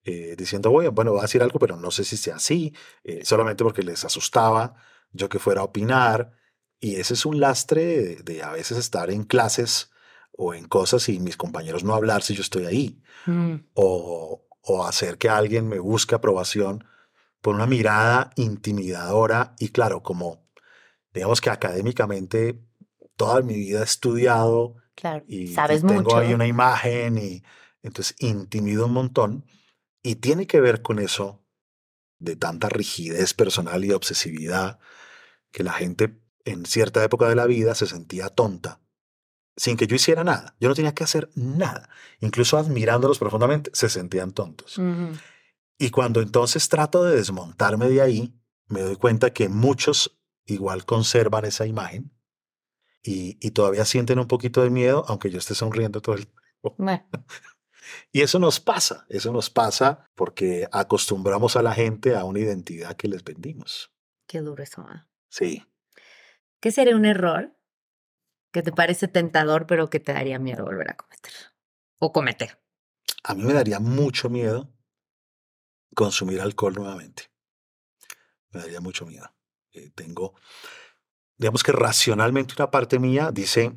eh, diciendo, "Oye, bueno, voy a decir algo, pero no sé si sea así, eh, solamente porque les asustaba yo que fuera a opinar. Y ese es un lastre de, de a veces estar en clases o en cosas y mis compañeros no hablar si yo estoy ahí. Mm. O, o hacer que alguien me busque aprobación por una mirada intimidadora. Y claro, como digamos que académicamente toda mi vida he estudiado Claro, y, sabes y tengo mucho. ahí una imagen y entonces intimido un montón y tiene que ver con eso de tanta rigidez personal y obsesividad que la gente en cierta época de la vida se sentía tonta sin que yo hiciera nada. Yo no tenía que hacer nada. Incluso admirándolos profundamente, se sentían tontos. Y cuando entonces trato de desmontarme de ahí, me doy cuenta que muchos igual conservan esa imagen y, y todavía sienten un poquito de miedo, aunque yo esté sonriendo todo el tiempo. Bueno, Y eso nos pasa, eso nos pasa porque acostumbramos a la gente a una identidad que les vendimos. qué duro eso. ¿ah? Sí. ¿Qué sería un error que te parece tentador, pero que te daría miedo volver a cometer? O cometer. A mí me daría mucho miedo consumir alcohol nuevamente. Me daría mucho miedo. Eh, tengo, digamos que racionalmente una parte mía dice,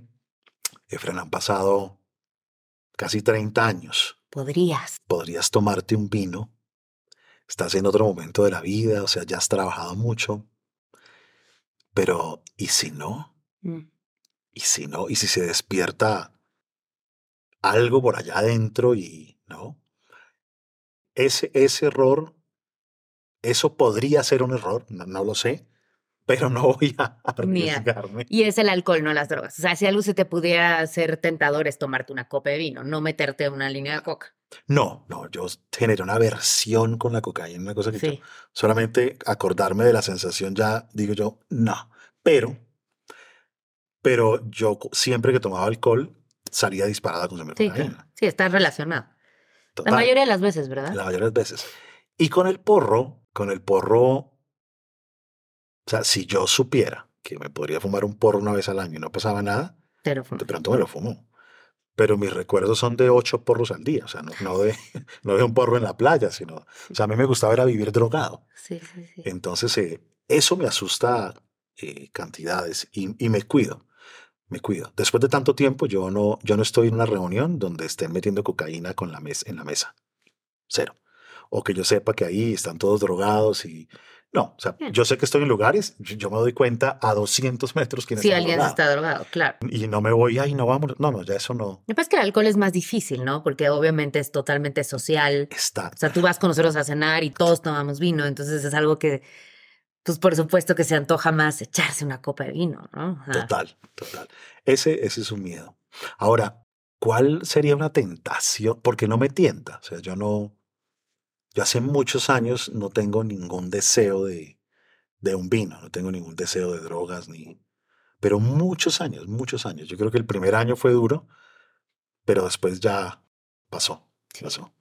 Efren, han pasado casi 30 años. Podrías. Podrías tomarte un vino. Estás en otro momento de la vida, o sea, ya has trabajado mucho. Pero, ¿y si no? Mm. ¿Y si no? ¿Y si se despierta algo por allá adentro y no? Ese, ese error, eso podría ser un error, no, no lo sé, pero no voy a arriesgarme. Y es el alcohol, no las drogas. O sea, si algo se te pudiera hacer tentador es tomarte una copa de vino, no meterte una línea de coca. No, no, yo generé una aversión con la cocaína, una cosa que yo Sí. solamente acordarme de la sensación ya digo yo, no. Pero, pero yo siempre que tomaba alcohol salía disparada con consumir Sí, cocaína. Sí, está relacionado. La mayoría de las veces, ¿verdad? La mayoría de las veces. Y con el porro, con el porro, o sea, si yo supiera que me podría fumar un porro una vez al año y no pasaba nada, Pero de pronto me lo fumo. Pero mis recuerdos son de ocho porros al día, o sea, no, no de, no de un porro en la playa, sino, o sea, a mí me gustaba era vivir drogado. Sí, sí, sí. Entonces, eh, eso me asusta eh, cantidades y, y me cuido, me cuido. Después de tanto tiempo, yo no, yo no estoy en una reunión donde estén metiendo cocaína con la mes, en la mesa. Cero. o que yo sepa que ahí están todos drogados y no, o sea, Hmm. yo sé que estoy en lugares, yo, me doy cuenta a 200 metros quién Si está alguien drogado. está drogado, claro. Y no me voy, ay, no vamos, no, no, ya eso no pasa es que el alcohol es más difícil, ¿no? Porque obviamente es totalmente social. está. O sea, tú vas con nosotros a cenar y todos tomamos vino, entonces es algo que, pues por supuesto que se antoja más echarse una copa de vino, ¿no? Total, total. Ese, ese es un miedo. Ahora, ¿cuál sería una tentación? Porque no me tienta. O sea, yo no. Yo hace muchos años no tengo ningún deseo de, de un vino, no tengo ningún deseo de drogas, ni. Pero muchos años, muchos años. Yo creo que el primer año fue duro, pero después ya pasó, Sí. pasó.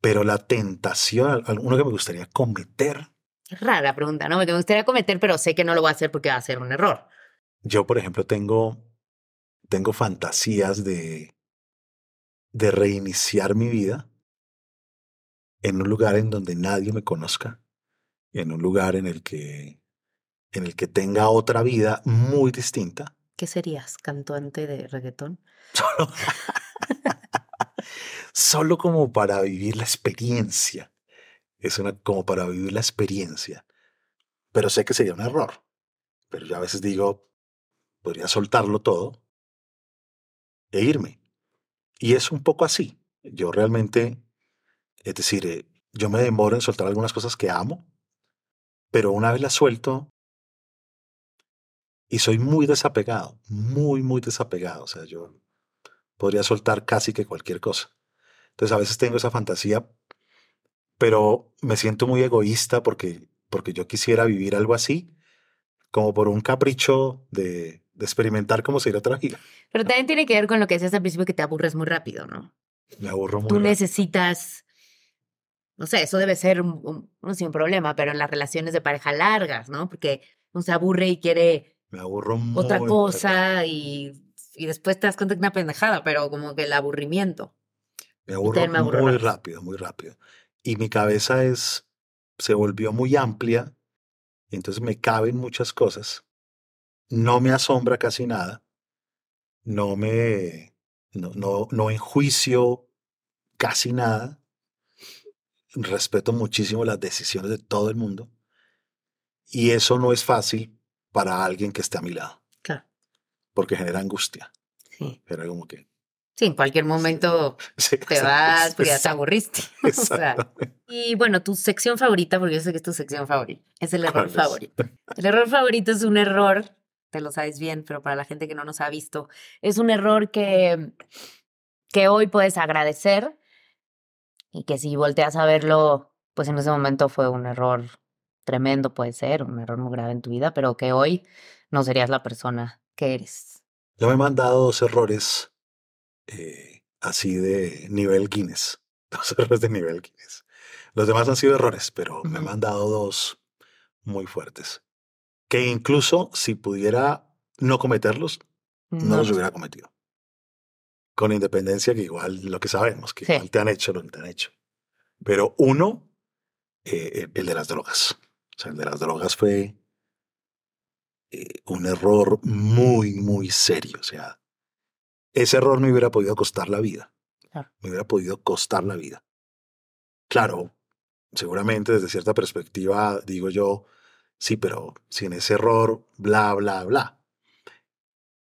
Pero la tentación, alguno que me gustaría cometer, rara la pregunta, ¿no? Me gustaría cometer, pero sé que no lo voy a hacer porque va a ser un error. Yo, por ejemplo, tengo, tengo fantasías de, de reiniciar mi vida en un lugar en donde nadie me conozca, en un lugar en el que, en el que tenga otra vida muy distinta. ¿Qué serías? ¿Cantante de reggaetón? Solo, solo como para vivir la experiencia. Es una, como para vivir la experiencia. Pero sé que sería un error. Pero yo a veces digo, podría soltarlo todo e irme. Y es un poco así. Yo realmente, es decir, eh, yo me demoro en soltar algunas cosas que amo, pero una vez las suelto y soy muy desapegado, muy, muy desapegado. O sea, yo podría soltar casi que cualquier cosa. Entonces a veces tengo esa fantasía, pero me siento muy egoísta porque, porque yo quisiera vivir algo así, como por un capricho de, de experimentar cómo sería otra vida. Pero también tiene que ver con lo que decías al principio, que te aburres muy rápido, ¿no? Me aburro muy Tú rápido. necesitas, no sé, eso debe ser un, un- no sé, un problema, pero en las relaciones de pareja largas, ¿no? Porque uno se aburre y quiere Me aburro muy otra rápido. cosa y, y después te das cuenta que es una pendejada, pero como que el aburrimiento. Me aburro me aburro muy rápido, muy rápido. Y mi cabeza es, se volvió muy amplia, y entonces me caben muchas cosas. No me asombra casi nada. No me, no, no, no enjuicio casi nada. Respeto muchísimo las decisiones de todo el mundo. Y eso no es fácil para alguien que esté a mi lado, Claro, porque genera angustia. sí. Era como que... Sí, en cualquier momento Sí, te vas porque ya te aburriste. O sea, exacto. y bueno, tu sección favorita, porque yo sé que es tu sección favorita, es el error favorito. El error favorito es un error, te lo sabes bien, pero para la gente que no nos ha visto, es un error que, que hoy puedes agradecer y que si volteas a verlo, pues en ese momento fue un error tremendo, puede ser, un error muy grave en tu vida, pero que hoy no serías la persona que eres. Yo me he mandado dos errores eh, así de nivel Guinness. Dos errores de nivel Guinness. Los demás han sido errores, pero me he Ujú. mandado dos muy fuertes. Que incluso si pudiera no cometerlos, no, los lo- hubiera cometido. Con independencia que igual lo que sabemos, que Sí. igual te han hecho lo que te han hecho. Pero uno, eh, el de las drogas. O sea, el de las drogas fue eh, un error muy, muy serio. O sea, ese error me hubiera podido costar la vida. Claro. Me hubiera podido costar la vida. Claro, seguramente desde cierta perspectiva digo yo, sí, pero sin ese error, bla, bla, bla.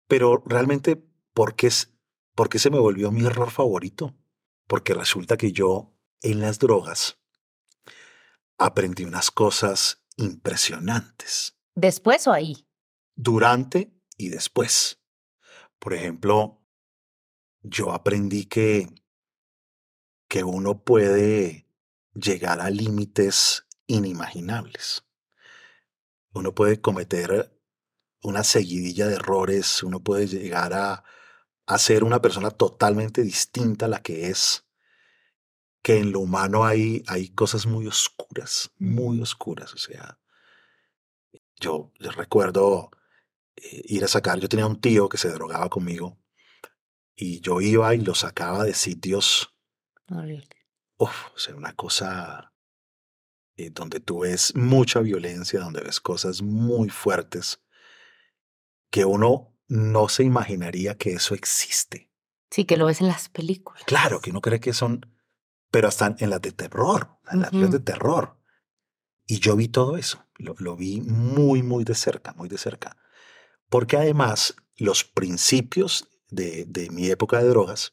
Pero realmente, ¿por qué, es- por qué se me volvió mi error favorito? Porque resulta que yo en las drogas aprendí unas cosas impresionantes ¿Después o ahí? durante y después. Por ejemplo, yo aprendí que, que uno puede llegar a límites inimaginables. Uno puede cometer una seguidilla de errores, uno puede llegar a, a ser una persona totalmente distinta a la que es, que en lo humano hay, hay cosas muy oscuras, muy oscuras. O sea, yo, yo recuerdo eh, ir a sacar, yo tenía un tío que se drogaba conmigo y yo iba y lo sacaba de sitios, Horrible. uf, o sea, una cosa eh, donde tú ves mucha violencia, donde ves cosas muy fuertes que uno no se imaginaría que eso existe. Sí, que lo ves en las películas. Claro, que uno cree que son pero hasta en las de terror, en las de terror. Y yo vi todo eso, lo, lo vi muy, muy de cerca, muy de cerca. Porque además los principios de, de mi época de drogas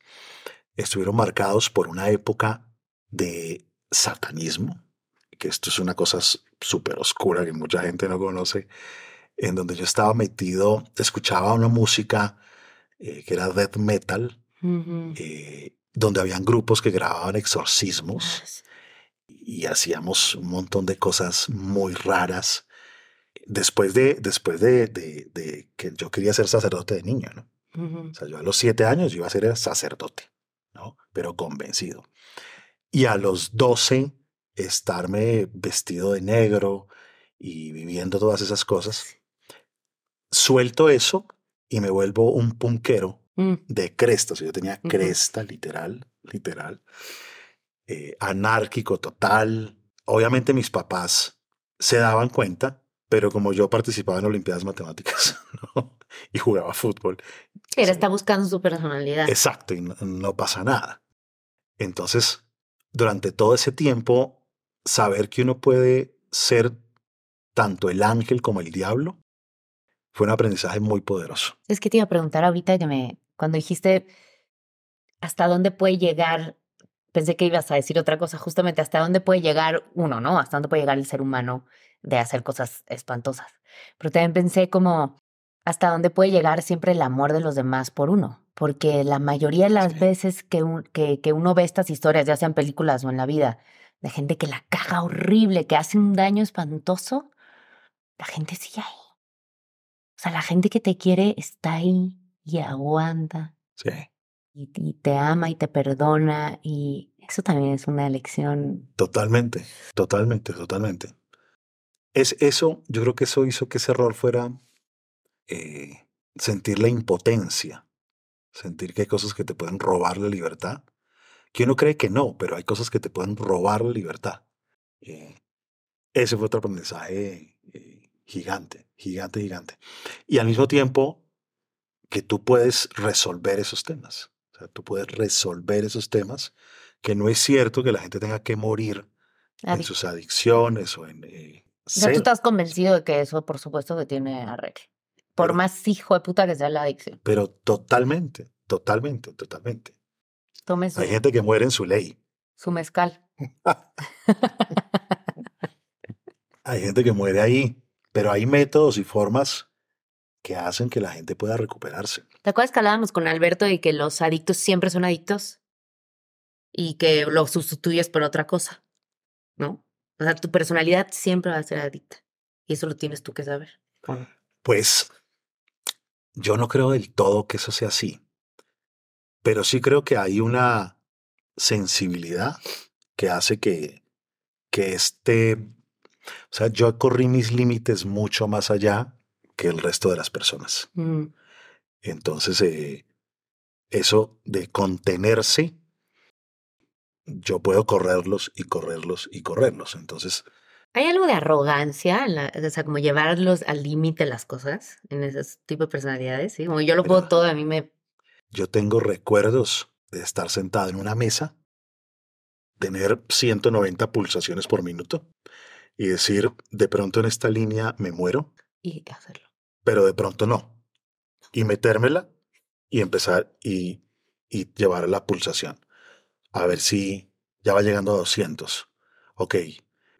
estuvieron marcados por una época de satanismo, que esto es una cosa súper oscura que mucha gente no conoce, en donde yo estaba metido, escuchaba una música eh, que era death metal, eh, donde habían grupos que grababan exorcismos y hacíamos un montón de cosas muy raras. Después de, después de, de- de que yo quería ser sacerdote de niño, ¿no? O sea, yo a los siete años yo iba a ser sacerdote, ¿no? Pero convencido. Y a los doce, estarme vestido de negro y viviendo todas esas cosas, suelto eso y me vuelvo un punquero Mm. de cresta. O sea, yo tenía cresta, literal, literal. eh, anárquico total. Obviamente mis papás se daban cuenta, pero como yo participaba en Olimpiadas Matemáticas ¿no? y jugaba fútbol, Sí. está buscando su personalidad. exacto, y no, no pasa nada. Entonces, durante todo ese tiempo, saber que uno puede ser tanto el ángel como el diablo fue un aprendizaje muy poderoso. Es que te iba a preguntar ahorita que me, cuando dijiste hasta dónde puede llegar, pensé que ibas a decir otra cosa, justamente hasta dónde puede llegar uno, ¿no? Hasta dónde puede llegar el ser humano de hacer cosas espantosas. Pero también pensé como hasta dónde puede llegar siempre el amor de los demás por uno. Porque la mayoría de las Sí. veces que, un- que, que uno ve estas historias, ya sean películas o en la vida, de gente que la caga horrible, que hace un daño espantoso, la gente sigue ahí. O sea, la gente que te quiere está ahí y aguanta Sí. y, y te ama y te perdona y eso también es una lección. Totalmente, totalmente, totalmente. Es eso, yo creo que eso hizo que ese error fuera eh, sentir la impotencia, sentir que hay cosas que te pueden robar la libertad, que uno cree que no, pero hay cosas que te pueden robar la libertad. Eh, ese fue otro aprendizaje eh, gigante, gigante, gigante. Y al mismo tiempo que tú puedes resolver esos temas. O sea, tú puedes resolver esos temas, que no es cierto que la gente tenga que morir en sus adicciones o en... O sea, tú estás convencido de que eso, por supuesto, que tiene arreglo. Por Pero- más hijo de puta que sea la adicción. Pero totalmente, totalmente, totalmente. Tome su, Hay gente que muere en su ley. su mezcal. Hay gente que muere ahí. Pero hay métodos y formas que hacen que la gente pueda recuperarse. ¿Te acuerdas que hablábamos con Alberto y que los adictos siempre son adictos? Y que lo sustituyes por otra cosa, ¿no? O sea, tu personalidad siempre va a ser adicta. Y eso lo tienes tú que saber. Pues yo no creo del todo que eso sea así. Pero sí creo que hay una sensibilidad que hace que, que este... O sea, yo corrí mis límites mucho más allá que el resto de las personas. Mm. Entonces, eh, eso de contenerse, yo puedo correrlos y correrlos y correrlos. Entonces, ¿Hay algo de arrogancia, en la- o sea, como llevarlos al límite las cosas en ese tipo de personalidades? ¿sí? Como yo lo puedo todo, a mí me... yo tengo recuerdos de estar sentado en una mesa, tener 190 pulsaciones por minuto y decir, de pronto en esta línea me muero, Y hacerlo. pero de pronto no. Y metérmela y empezar y, y llevar la pulsación. A ver si ya va llegando a 200. Ok,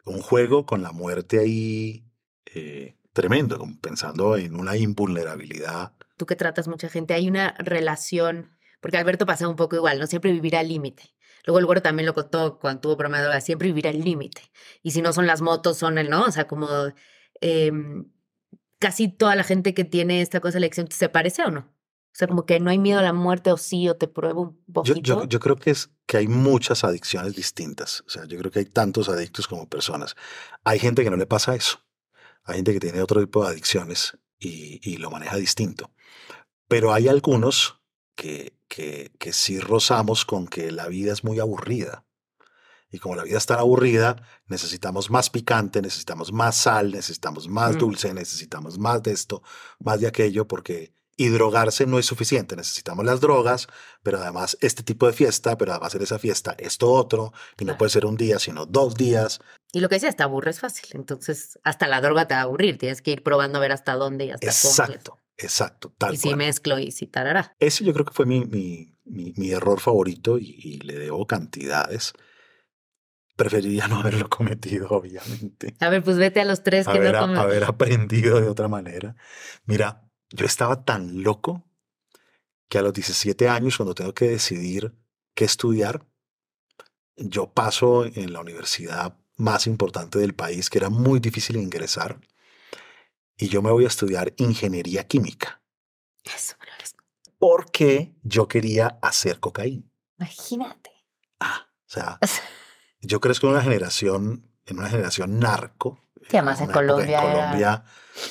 un juego con la muerte ahí eh, tremendo, pensando en una invulnerabilidad. Tú que tratas mucha gente, hay una relación, porque Alberto pasa un poco igual, ¿no? Siempre vivir al límite. Luego el güero también lo contó cuando tuvo drogas, siempre vivir al límite. Y si no son las motos, son el, ¿no? O sea, como em, casi toda la gente que tiene esta cosa de elección, ¿se parece o no? O sea, como que no hay miedo a la muerte o sí, o te pruebo un Yo, poquito. yo, yo creo que es que hay muchas adicciones distintas. O sea, yo creo que hay tantos adictos como personas. Hay gente que no le pasa eso. Hay gente que tiene otro tipo de adicciones y, y lo maneja distinto. Pero hay algunos que, que, que sí rozamos con que la vida es muy aburrida. Y como la vida es tan aburrida, necesitamos más picante, necesitamos más sal, necesitamos más Mm. dulce, necesitamos más de esto, más de aquello, porque Y drogarse no es suficiente. Necesitamos las drogas, pero además este tipo de fiesta, pero además en esa fiesta esto otro, y no Claro. puede ser un día, sino dos días. Y lo que decías, te aburres fácil. Entonces, hasta la droga te va a aburrir. Tienes que ir probando a ver hasta dónde y hasta cómo. Exacto, exacto, tal Y si cual. mezclo y si tarará. Ese yo creo que fue mi, mi, mi, mi error favorito y, y le debo cantidades. Preferiría no haberlo cometido, obviamente. A ver, pues vete a los tres que haber, no a- haber aprendido de otra manera. Mira, yo estaba tan loco que a los 17 años, cuando tengo que decidir qué estudiar, yo paso en la universidad más importante del país, que era muy difícil ingresar, y yo me voy a estudiar ingeniería química, Eso, pero es- porque yo quería hacer cocaína. Imagínate. Ah, o sea, yo crezco en una generación, en una generación narco. Que además en Colombia En era- Colombia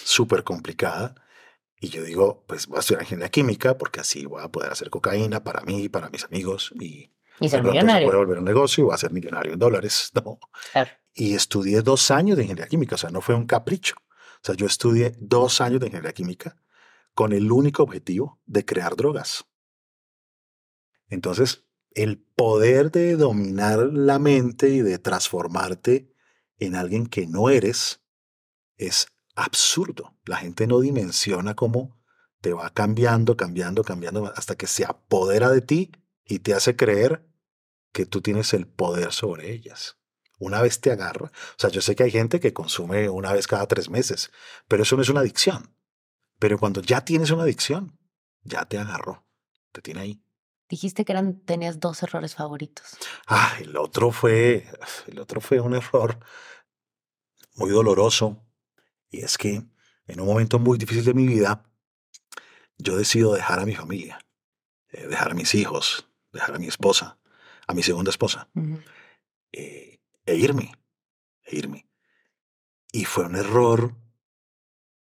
súper complicada. Y yo digo, pues voy a estudiar ingeniería química porque así voy a poder hacer cocaína para mí, para mis amigos. Y Y ser millonario. puede volver un negocio y voy a ser millonario en dólares. No. Claro. Y estudié dos años de ingeniería química, o sea, no fue un capricho. O sea, yo estudié dos años de ingeniería química con el único objetivo de crear drogas. Entonces, el poder de dominar la mente y de transformarte en alguien que no eres es absurdo. La gente no dimensiona cómo te va cambiando, cambiando, cambiando, hasta que se apodera de ti y te hace creer que tú tienes el poder sobre ellas. Una vez te agarra. O sea, yo sé que hay gente que consume una vez cada tres meses, pero eso no es una adicción. Pero cuando ya tienes una adicción, ya te agarró. Te tiene ahí. Dijiste que eran, tenías dos errores favoritos. Ah, el otro fue, el otro fue un error muy doloroso. Y es que en un momento muy difícil de mi vida, yo decido dejar a mi familia, eh, dejar a mis hijos, dejar a mi esposa, a mi segunda esposa, eh, e irme, e irme. Y fue un error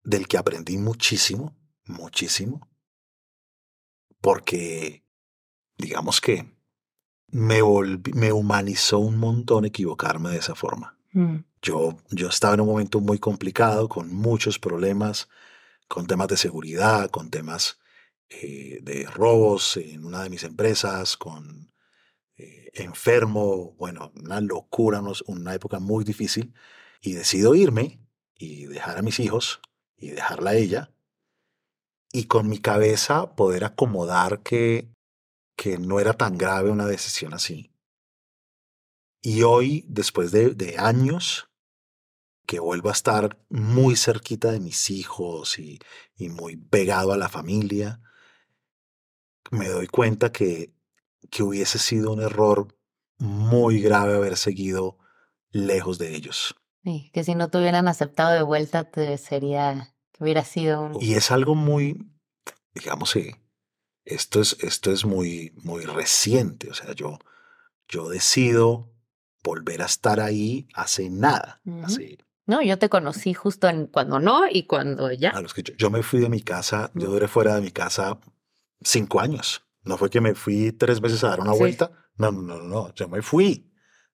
del que aprendí muchísimo, muchísimo, porque digamos que me, me humanizó un montón equivocarme de esa forma. Mm. Yo, yo estaba en un momento muy complicado, con muchos problemas, con temas de seguridad, con temas eh, de robos en una de mis empresas, con eh, enfermo, bueno, una locura, una época muy difícil, y decido irme y dejar a mis hijos y dejarla a ella, y con mi cabeza poder acomodar que, que no era tan grave una decisión así. Y hoy, después de, de años, que vuelvo a estar muy cerquita de mis hijos y, y muy pegado a la familia, me doy cuenta que, que hubiese sido un error muy grave haber seguido lejos de ellos. Sí, que si no te hubieran aceptado de vuelta, te sería que hubiera sido un. Y es algo muy, digamos que esto es, esto es muy, muy reciente. O sea, yo, yo decido volver a estar ahí hace nada. Hace- No, yo te conocí justo en cuando no y cuando ya. a los que yo, yo me fui de mi casa, yo duré fuera de mi casa cinco años. No fue que me fui tres veces a dar una Sí. vuelta. No, no, no, no. Yo me fui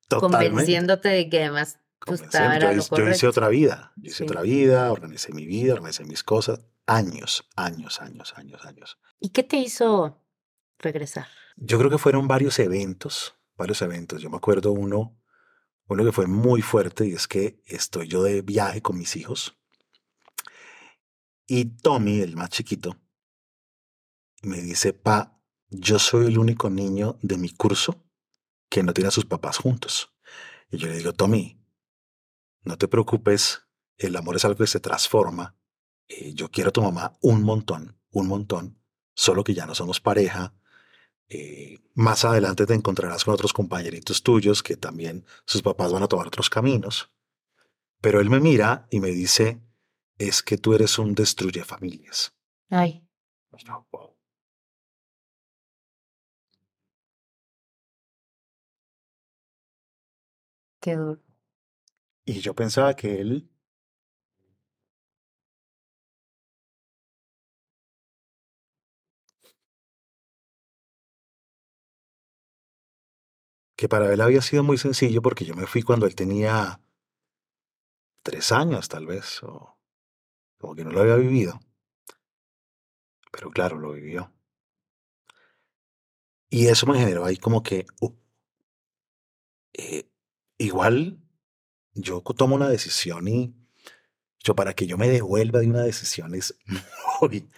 totalmente. convenciéndote de que además pues, Convenciendo. era yo, lo yo hice otra vida. Yo hice Sí. otra vida, organicé mi vida, organicé mis cosas. Años, años, años, años, años. ¿Y qué te hizo regresar? Yo creo que fueron varios eventos, varios eventos. Yo me acuerdo uno, uno que fue muy fuerte y es que estoy yo de viaje con mis hijos y Tommy, el más chiquito, me dice, pa, yo soy el único niño de mi curso que no tiene a sus papás juntos. Y yo le digo, Tommy, no te preocupes, el amor es algo que se transforma. Eh, yo quiero a tu mamá un montón, un montón, solo que ya no somos pareja. Eh, más adelante te encontrarás con otros compañeritos tuyos que también sus papás van a tomar otros caminos. Pero él me mira y me dice, es que tú eres un destruye familias. Ay, qué duro. Y yo pensaba que él que para él había sido muy sencillo porque yo me fui cuando él tenía tres años tal vez, o como que no lo había vivido. pero claro, lo vivió. Y eso me generó ahí como que, uh, eh, igual yo tomo una decisión y yo para que yo me devuelva de una decisión es muy,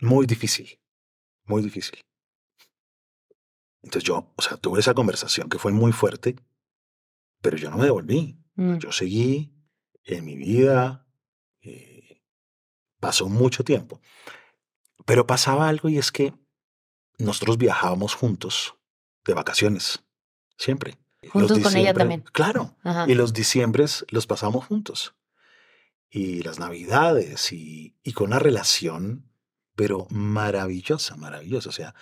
muy difícil, muy difícil. Entonces yo, o sea, tuve esa conversación que fue muy fuerte, pero yo no me devolví. Mm. Yo seguí en mi vida, eh, pasó mucho tiempo. Pero pasaba algo y es que nosotros viajábamos juntos de vacaciones, siempre. Juntos con ella también. Claro. Ajá. Y los diciembres los pasamos juntos. Y las navidades y, y con una relación, pero maravillosa, maravillosa. O sea,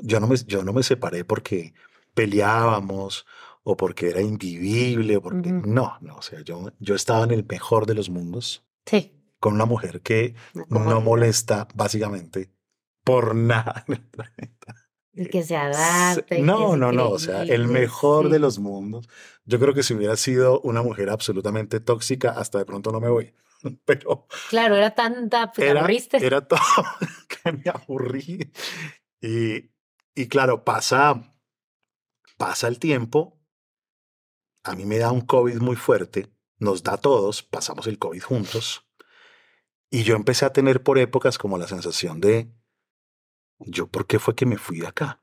yo no me, yo no me separé porque peleábamos o porque era invivible, o porque Ujú. no, no, o sea, yo, yo estaba en el mejor de los mundos Sí. con una mujer que Como- no molesta básicamente por nada. en el planeta. Y que se adapte. No, no, no, o sea, el increíble, mejor sí. de los mundos. Yo creo que si hubiera sido una mujer absolutamente tóxica, hasta de pronto no me voy. Pero Claro, era tanta, pues, era, aburriste. era todo que me aburrí. Y, y claro, pasa, pasa el tiempo. A mí me da un COVID muy fuerte. Nos da a todos. Pasamos el COVID juntos. Y yo empecé a tener por épocas como la sensación de, yo, ¿por qué fue que me fui de acá?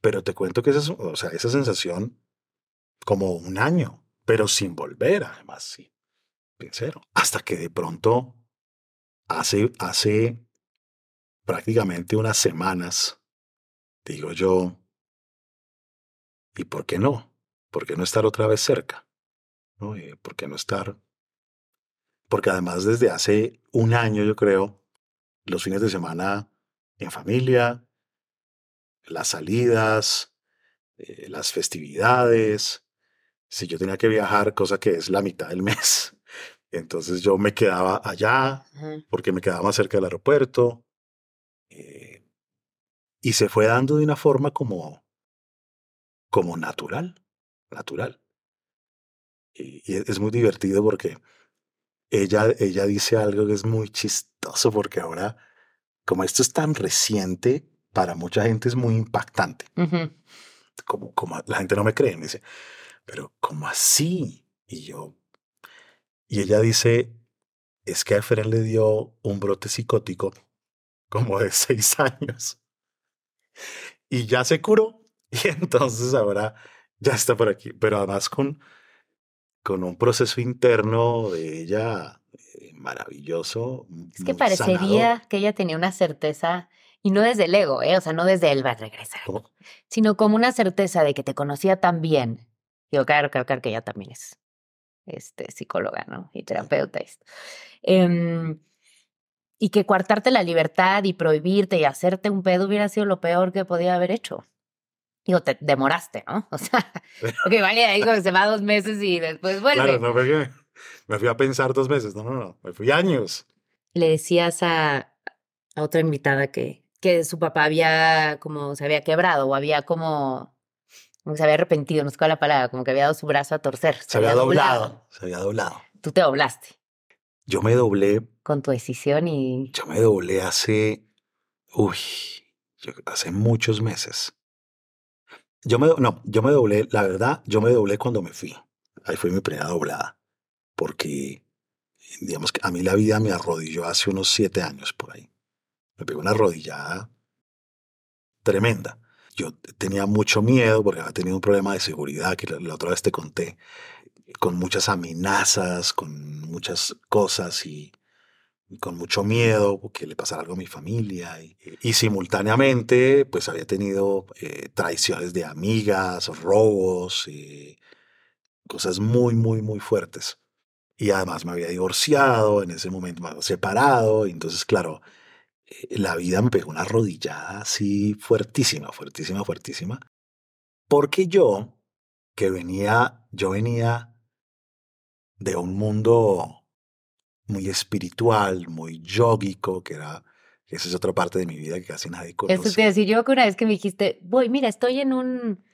Pero te cuento que esa, es- o sea, esa sensación, como un año, pero sin volver, además, sí. Sincero. Hasta que de pronto, hace, hace prácticamente unas semanas, digo yo, ¿y por qué no? ¿Por qué no estar otra vez cerca? ¿No? Eh, ¿Por qué no estar? Porque además desde hace un año, yo creo, los fines de semana en familia, las salidas, eh, las festividades, si yo tenía que viajar, cosa que es la mitad del mes, entonces yo me quedaba allá porque me quedaba más cerca del aeropuerto. eh, y se fue dando de una forma como, como natural, natural. Y, y es muy divertido porque ella, ella dice algo que es muy chistoso porque ahora, como esto es tan reciente, para mucha gente es muy impactante. Como, como la gente no me cree, me dice, pero ¿cómo así? Y yo, y ella dice, es que a Efren le dio un brote psicótico como de seis años. Y ya se curó. Y entonces ahora ya está por aquí. Pero además con, con un proceso interno de ella eh, maravilloso. Es que parecería sanador. que ella tenía una certeza, y no desde el ego, ¿eh? o sea, no desde él va a regresar, sino como una certeza de que te conocía tan bien. Digo, claro, claro, claro que ella también es este, psicóloga, ¿no? Y terapeuta. Em, y que coartarte la libertad y prohibirte y hacerte un pedo hubiera sido lo peor que podía haber hecho. Digo, te demoraste, ¿no? O sea, porque vale, como se va dos meses y después vuelve. Claro, no fue que me fui a pensar dos meses. No, no, no. Me fui años. le decías a, a otra invitada que, que su papá había como se había quebrado o había como, como que se había arrepentido, no sé cuál la palabra, como que había dado su brazo a torcer. Se había doblado. Se había doblado. Tú te doblaste Yo me doblé con tu decisión y Yo me doblé hace, uy, hace muchos meses. Yo me, no, yo me doblé, la verdad, yo me doblé cuando me fui. Ahí fue mi primera doblada. Porque, digamos que a mí la vida me arrodilló hace unos siete años por ahí. Me pegó una rodillada tremenda. Yo tenía mucho miedo porque había tenido un problema de seguridad que la, la otra vez te conté, con muchas amenazas, con muchas cosas y, con mucho miedo porque le pasara algo a mi familia. Y, y simultáneamente, pues había tenido eh, traiciones de amigas, robos, eh, cosas muy, muy, muy fuertes. Y además me había divorciado, en ese momento me había separado, y entonces, claro, eh, la vida me pegó una rodillada así fuertísima, fuertísima, fuertísima. Porque yo, que venía, yo venía de un mundo muy espiritual, muy yógico, que era, esa es otra parte de mi vida que casi nadie conoce. eso te iba a decir yo que una vez que me dijiste, voy, mira, estoy en un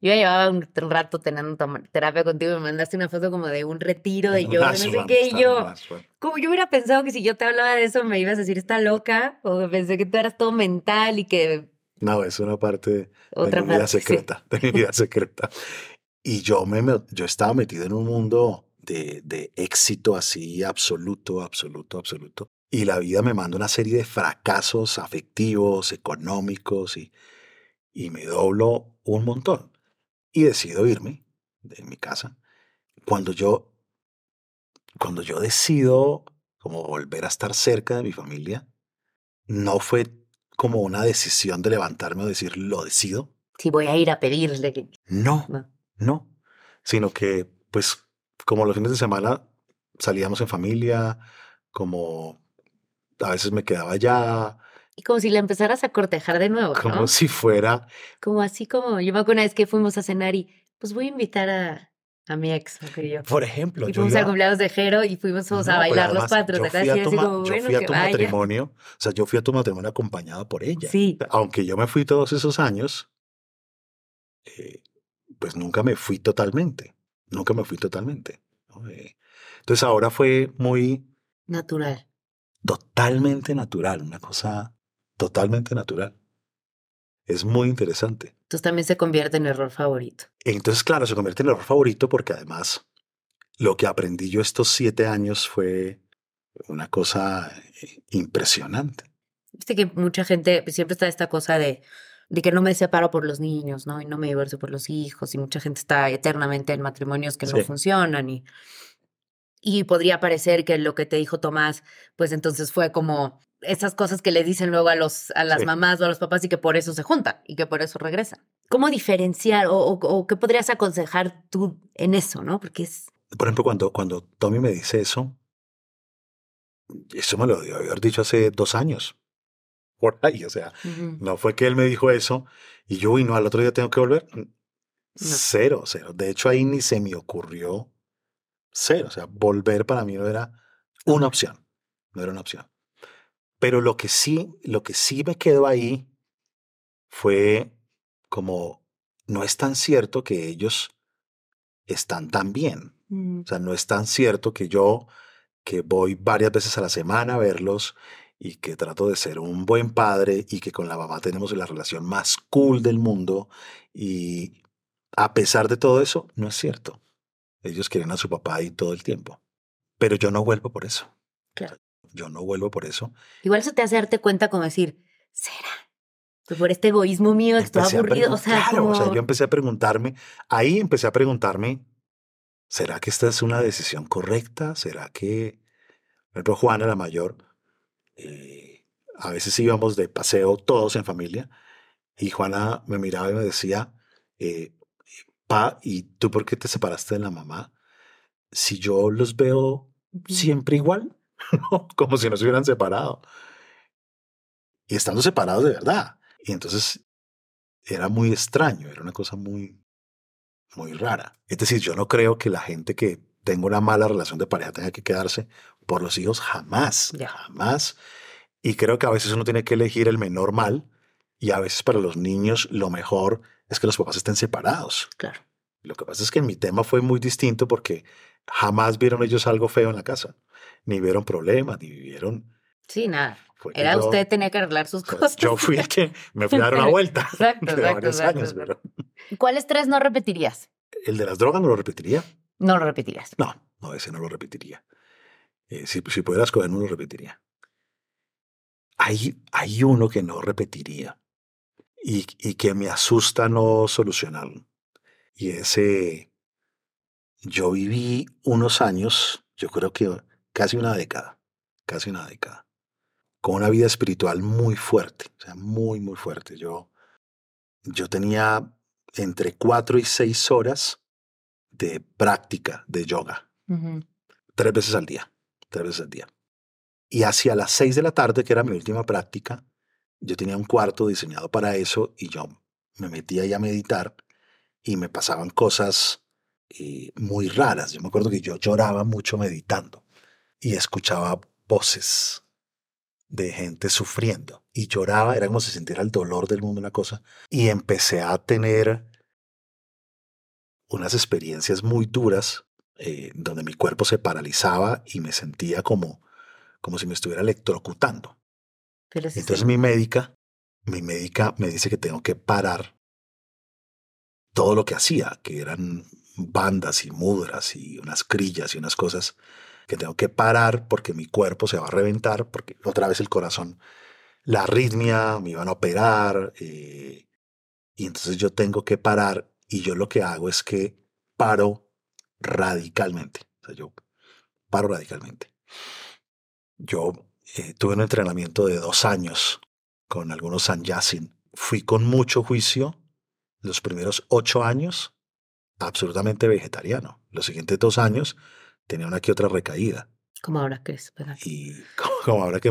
Yo ya llevaba un rato teniendo terapia contigo y me mandaste una foto como de un retiro de yoga, no sé qué, y yo, como yo hubiera pensado que si yo te hablaba de eso me ibas a decir, está loca, o pensé que tú eras todo mental y que No, es una parte de otra mi vida parte, sí. secreta, de mi vida secreta. Y yo, me- yo estaba metido en un mundo de, de éxito así absoluto, absoluto, absoluto. Y la vida me manda una serie de fracasos afectivos, económicos, y, y me doblo un montón. Y decido irme de mi casa. Cuando yo, cuando yo decido como volver a estar cerca de mi familia, no fue como una decisión de levantarme o decir, lo decido. Sí, voy a ir a pedirle que... No, No. no. Sino que, pues, como los fines de semana salíamos en familia, como a veces me quedaba allá, Y como si la empezaras a cortejar de nuevo, como ¿no? si fuera, Como así como, yo me acuerdo una vez que fuimos a cenar y, pues voy a invitar a, a mi ex, yo. por ejemplo, Y yo fuimos al iba- cumpleaños de Jero y fuimos No, a bailar los cuatro, yo ¿te fui a Y tu como, yo fui a tu matrimonio, o sea, yo fui a tu matrimonio acompañado por ella. Sí, Aunque yo me fui todos esos años, eh, pues nunca me fui totalmente, nunca me fui totalmente. ¿no? Eh, entonces ahora fue muy natural. totalmente natural, una cosa totalmente natural. Es muy interesante. Entonces también se convierte en error favorito. Entonces, claro, se convierte en error favorito porque además lo que aprendí yo estos siete años fue una cosa eh, impresionante. Viste que mucha gente siempre está esta cosa de, de que no me separo por los niños, ¿no? Y no me divorcio por los hijos. Y mucha gente está eternamente en matrimonios que no funcionan. Y, y podría parecer que lo que te dijo Tomás, pues entonces fue como esas cosas que le dicen luego a, los, a las Sí. mamás o a los papás y que por eso se juntan y que por eso regresan. ¿Cómo diferenciar o, o- o qué podrías aconsejar tú en eso, no? Porque es... Por ejemplo, cuando, cuando Tommy me dice eso, eso me lo debió haber dicho hace dos años. Por ahí, o sea, no fue que él me dijo eso y yo, y no, al otro día tengo que volver. Cero, cero. De hecho, ahí ni se me ocurrió cero. O sea, volver para mí no era una opción. No era una opción. Pero lo que sí, lo que sí me quedó ahí fue como, no es tan cierto que ellos están tan bien. Mm. O sea, no es tan cierto que yo, que voy varias veces a la semana a verlos y que trato de ser un buen padre y que con la mamá tenemos la relación más cool del mundo y a pesar de todo eso, no es cierto. Ellos quieren a su papá ahí todo el tiempo. Pero yo no vuelvo por eso. Claro. Yo no vuelvo por eso. Igual eso te hace darte cuenta como decir, ¿será? Por este egoísmo mío estoy aburrido. O sea, claro, o sea, yo empecé a preguntarme, ahí empecé a preguntarme, ¿será que esta es una decisión correcta? ¿Será que, por ejemplo, Juana, la mayor, eh, a veces íbamos de paseo todos en familia y Juana me miraba y me decía, eh, pa, ¿y tú por qué te separaste de la mamá? Si yo los veo siempre igual, como si no se hubieran separado. Y estando separados de verdad. Y entonces era muy extraño, era una cosa muy, muy rara. Es decir, yo no creo que la gente que tenga una mala relación de pareja tenga que quedarse por los hijos jamás, jamás. Y creo que a veces uno tiene que elegir el menor mal y a veces para los niños lo mejor es que los papás estén separados. Claro. Lo que pasa es que en mi tema fue muy distinto porque jamás vieron ellos algo feo en la casa, ni vieron problemas, ni vieron... Sí, nada. Era yo- usted tenía que arreglar sus sea, cosas. Yo fui el que me fui a dar una vuelta. Exacto, de exacto, varios exacto, años, exacto. pero ¿Cuáles tres no repetirías? el de las drogas no lo repetiría. No lo repetirías. No, no, ese no lo repetiría. Eh, si, si pudiera escoger, no lo repetiría. Hay, hay uno que no repetiría y, y que me asusta no solucionarlo. Y ese, yo viví unos años, yo creo que casi una década, casi una década, con una vida espiritual muy fuerte, o sea, muy, muy fuerte. Yo, yo tenía entre cuatro y seis horas de práctica de yoga Ujú. tres veces al día, tres veces al día. Y hacia las seis de la tarde, que era mi última práctica, yo tenía un cuarto diseñado para eso y yo me metía ahí a meditar y me pasaban cosas eh, muy raras. Yo me acuerdo que yo lloraba mucho meditando y escuchaba voces de gente sufriendo y lloraba, era como si sintiera el dolor del mundo, una cosa, y empecé a tener unas experiencias muy duras eh, donde mi cuerpo se paralizaba y me sentía como, como si me estuviera electrocutando. Pero sí, Entonces sí. mi médica, mi médica me dice que tengo que parar todo lo que hacía, que eran bandas y mudras y unas crillas y unas cosas que tengo que parar porque mi cuerpo se va a reventar, porque otra vez el corazón, la arritmia, me iban a operar, eh, y entonces yo tengo que parar y yo lo que hago es que paro radicalmente. O sea, yo paro radicalmente. Yo eh, tuve un entrenamiento de dos años con algunos sanyasin. Fui con mucho juicio los primeros ocho años absolutamente vegetariano. Los siguientes dos años tenía una que otra recaída. Como ahora que es vegano. Y como, como ahora que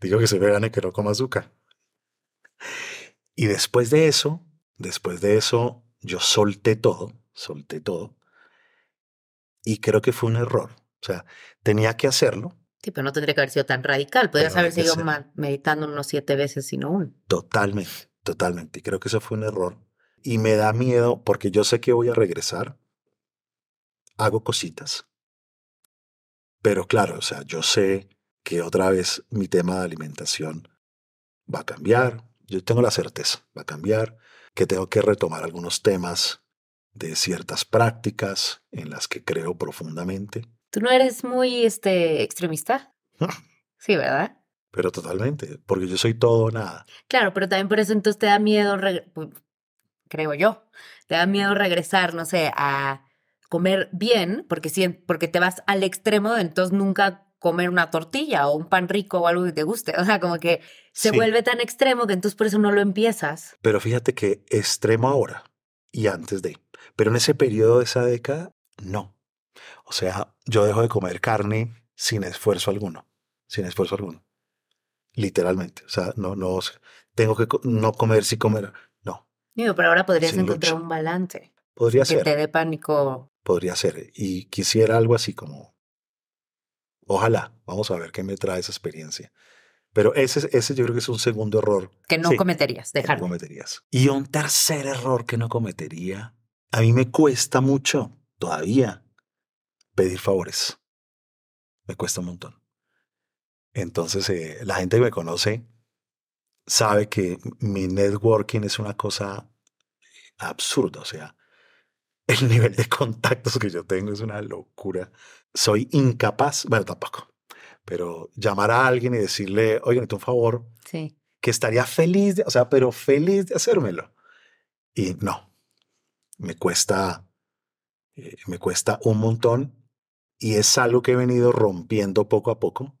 digo que soy vegano y que no como azúcar. Y después de eso, después de eso, yo solté todo, solté todo. Y creo que fue un error. O sea, tenía que hacerlo Sí, pero no tendría que haber sido tan radical. Podrías haber ma- meditando unos siete veces, sino uno. totalmente, totalmente. Y creo que eso fue un error. Y me da miedo porque yo sé que voy a regresar. Hago cositas. Pero claro, o sea, yo sé que otra vez mi tema de alimentación va a cambiar. Yo tengo la certeza, va a cambiar, que tengo que retomar algunos temas de ciertas prácticas en las que creo profundamente, ¿Tú no eres muy este, extremista? Sí, ¿verdad? pero totalmente, porque yo soy todo o nada. Claro, pero también por eso entonces te da miedo, creo yo, te da miedo regresar, no sé, a comer bien, porque, si, porque te vas al extremo de entonces nunca comer una tortilla o un pan rico o algo que te guste. O sea, como que se Sí. vuelve tan extremo que entonces por eso no lo empiezas. Pero fíjate que extremo ahora y antes de. Pero en ese periodo de esa década, no. O sea, yo dejo de comer carne sin esfuerzo alguno. Sin esfuerzo alguno. Literalmente. O sea, no, no, tengo que no comer sin comer. No. Digo, pero ahora podrías Sin encontrar lucha. un balance. Podría Que te ser. dé pánico. Podría ser. Y quisiera algo así como. Ojalá. Vamos a ver qué me trae esa experiencia. Pero ese, ese yo creo que es un segundo error Que no Sí. cometerías, que no dejarlo. cometerías. Y un tercer error que no cometería, a mí me cuesta mucho todavía pedir favores. Me cuesta un montón. Entonces, eh, la gente que me conoce sabe que mi networking es una cosa absurda. O sea, el nivel de contactos que yo tengo es una locura. Soy incapaz, bueno, tampoco, pero llamar a alguien y decirle, oye, necesito un favor, Sí. que estaría feliz, de, o sea, pero feliz de hacérmelo. Y no, me cuesta, eh, me cuesta un montón y es algo que he venido rompiendo poco a poco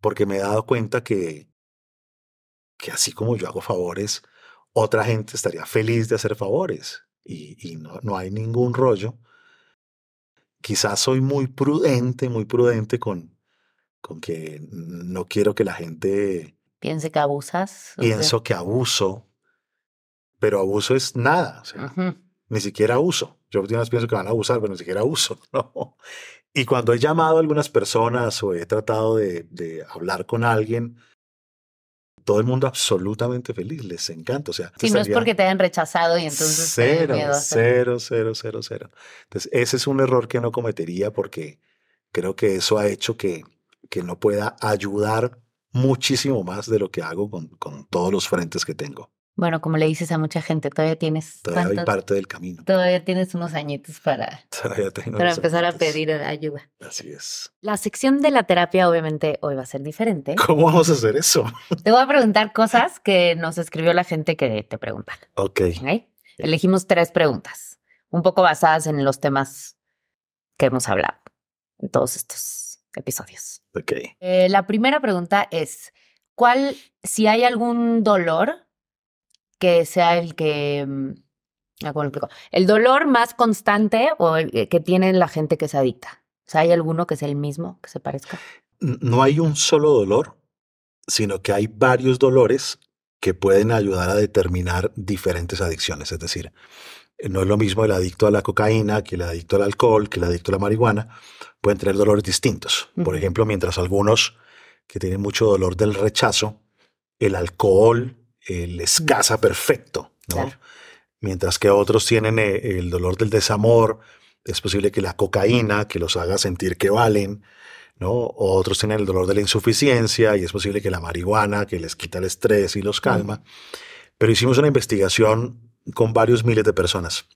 porque me he dado cuenta que, que así como yo hago favores, otra gente estaría feliz de hacer favores y, y no, no hay ningún rollo. Quizás soy muy prudente, muy prudente con, con que no quiero que la gente Piense que abusas. sea, pienso que abuso, pero abuso es nada, o sea, ujú. Ni siquiera uso. Yo vez pienso que van a abusar, pero ni siquiera uso, ¿no? Y cuando he llamado a algunas personas o he tratado de, de hablar con alguien, todo el mundo absolutamente feliz, les encanta. O sea, Sí, no es porque te hayan rechazado y entonces cero, miedo cero, cero, cero, cero. Entonces, ese es un error que no cometería porque creo que eso ha hecho que, que no pueda ayudar muchísimo más de lo que hago con, con todos los frentes que tengo. Bueno, como le dices a mucha gente, todavía tienes Todavía hay parte del camino. Todavía tienes unos añitos para, Todavía tengo para empezar a pedir ayuda. Así es. La sección de la terapia obviamente hoy va a ser diferente. ¿Cómo vamos a hacer eso? Te voy a preguntar cosas que nos escribió la gente que te preguntan. Ok. ¿ok? Elegimos tres preguntas, un poco basadas en los temas que hemos hablado en todos estos episodios. Ok. Eh, la primera pregunta es, ¿cuál, si hay algún dolor que sea el que, mm, ah, ¿cómo lo explico? El dolor más constante o el que tiene la gente que se adicta? O sea, ¿hay alguno que sea el mismo, que se parezca? No hay un solo dolor, sino que hay varios dolores que pueden ayudar a determinar diferentes adicciones. Es decir, no es lo mismo el adicto a la cocaína que el adicto al alcohol, que el adicto a la marihuana. Pueden tener dolores distintos. Por ejemplo, mientras algunos que tienen mucho dolor del rechazo, el alcohol eh, les casa perfecto. ¿no? Claro. mientras que otros tienen eh, el dolor del desamor, es posible que la cocaína, que los haga sentir que valen, ¿no? O otros tienen el dolor de la insuficiencia y es posible que la marihuana, que les quita el estrés y los calma. Pero hicimos una investigación con varios miles de personas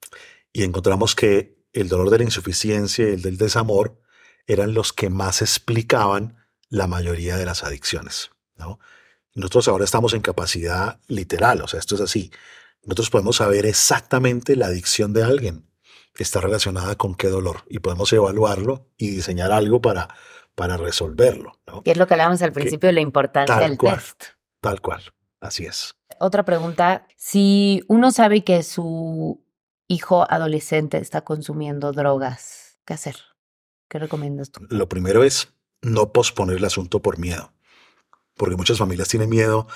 y encontramos que el dolor de la insuficiencia y el del desamor eran los que más explicaban la mayoría de las adicciones. ¿no? Nosotros ahora estamos en capacidad literal, o sea, esto es así. Nosotros podemos saber exactamente la adicción de alguien que está relacionada con qué dolor y podemos evaluarlo y diseñar algo para, para resolverlo. ¿no? Es lo que hablábamos al principio de la importancia tal del cual. test. Tal cual, así es. Otra pregunta, si uno sabe que su hijo adolescente está consumiendo drogas, ¿qué hacer? ¿Qué recomiendas tú? Lo primero es no posponer el asunto por miedo. Porque muchas familias tienen miedo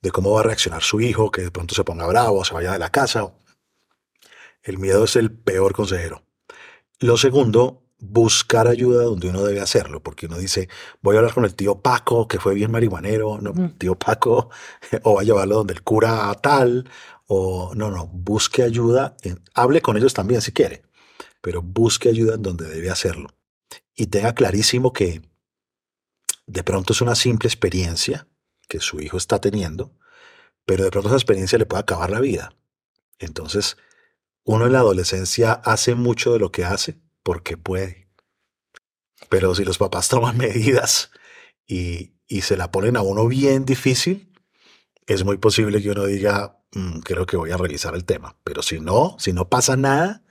de cómo va a reaccionar su hijo, que de pronto se ponga bravo, se vaya de la casa. El miedo es el peor consejero. Lo segundo, buscar ayuda donde uno debe hacerlo, porque uno dice, voy a hablar con el tío Paco, que fue bien marihuanero, no, Ujú. tío Paco, o va a llevarlo donde el cura tal, o no, no, busque ayuda, hable con ellos también si quiere, pero busque ayuda en donde debe hacerlo. Y tenga clarísimo que de pronto es una simple experiencia que su hijo está teniendo, pero de pronto esa experiencia le puede acabar la vida. Entonces, uno en la adolescencia hace mucho de lo que hace porque puede. Pero si los papás toman medidas y, y se la ponen a uno bien difícil, es muy posible que uno diga, "Mm, creo que voy a revisar el tema. Pero si no, si no pasa nada,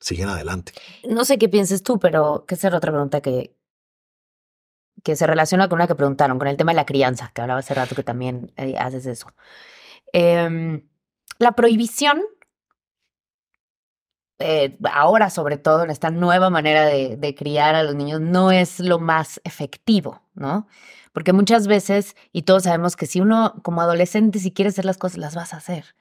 siguen adelante. No sé qué pienses tú, pero que esa era otra pregunta que, que se relaciona con una que preguntaron, con el tema de la crianza, que hablaba hace rato que también eh, haces eso. Em, la prohibición, eh, ahora sobre todo en esta nueva manera de, criar a los niños, no es lo más efectivo, ¿no? Porque muchas veces, y todos sabemos que si uno como adolescente, si quiere hacer las cosas, las vas a hacer.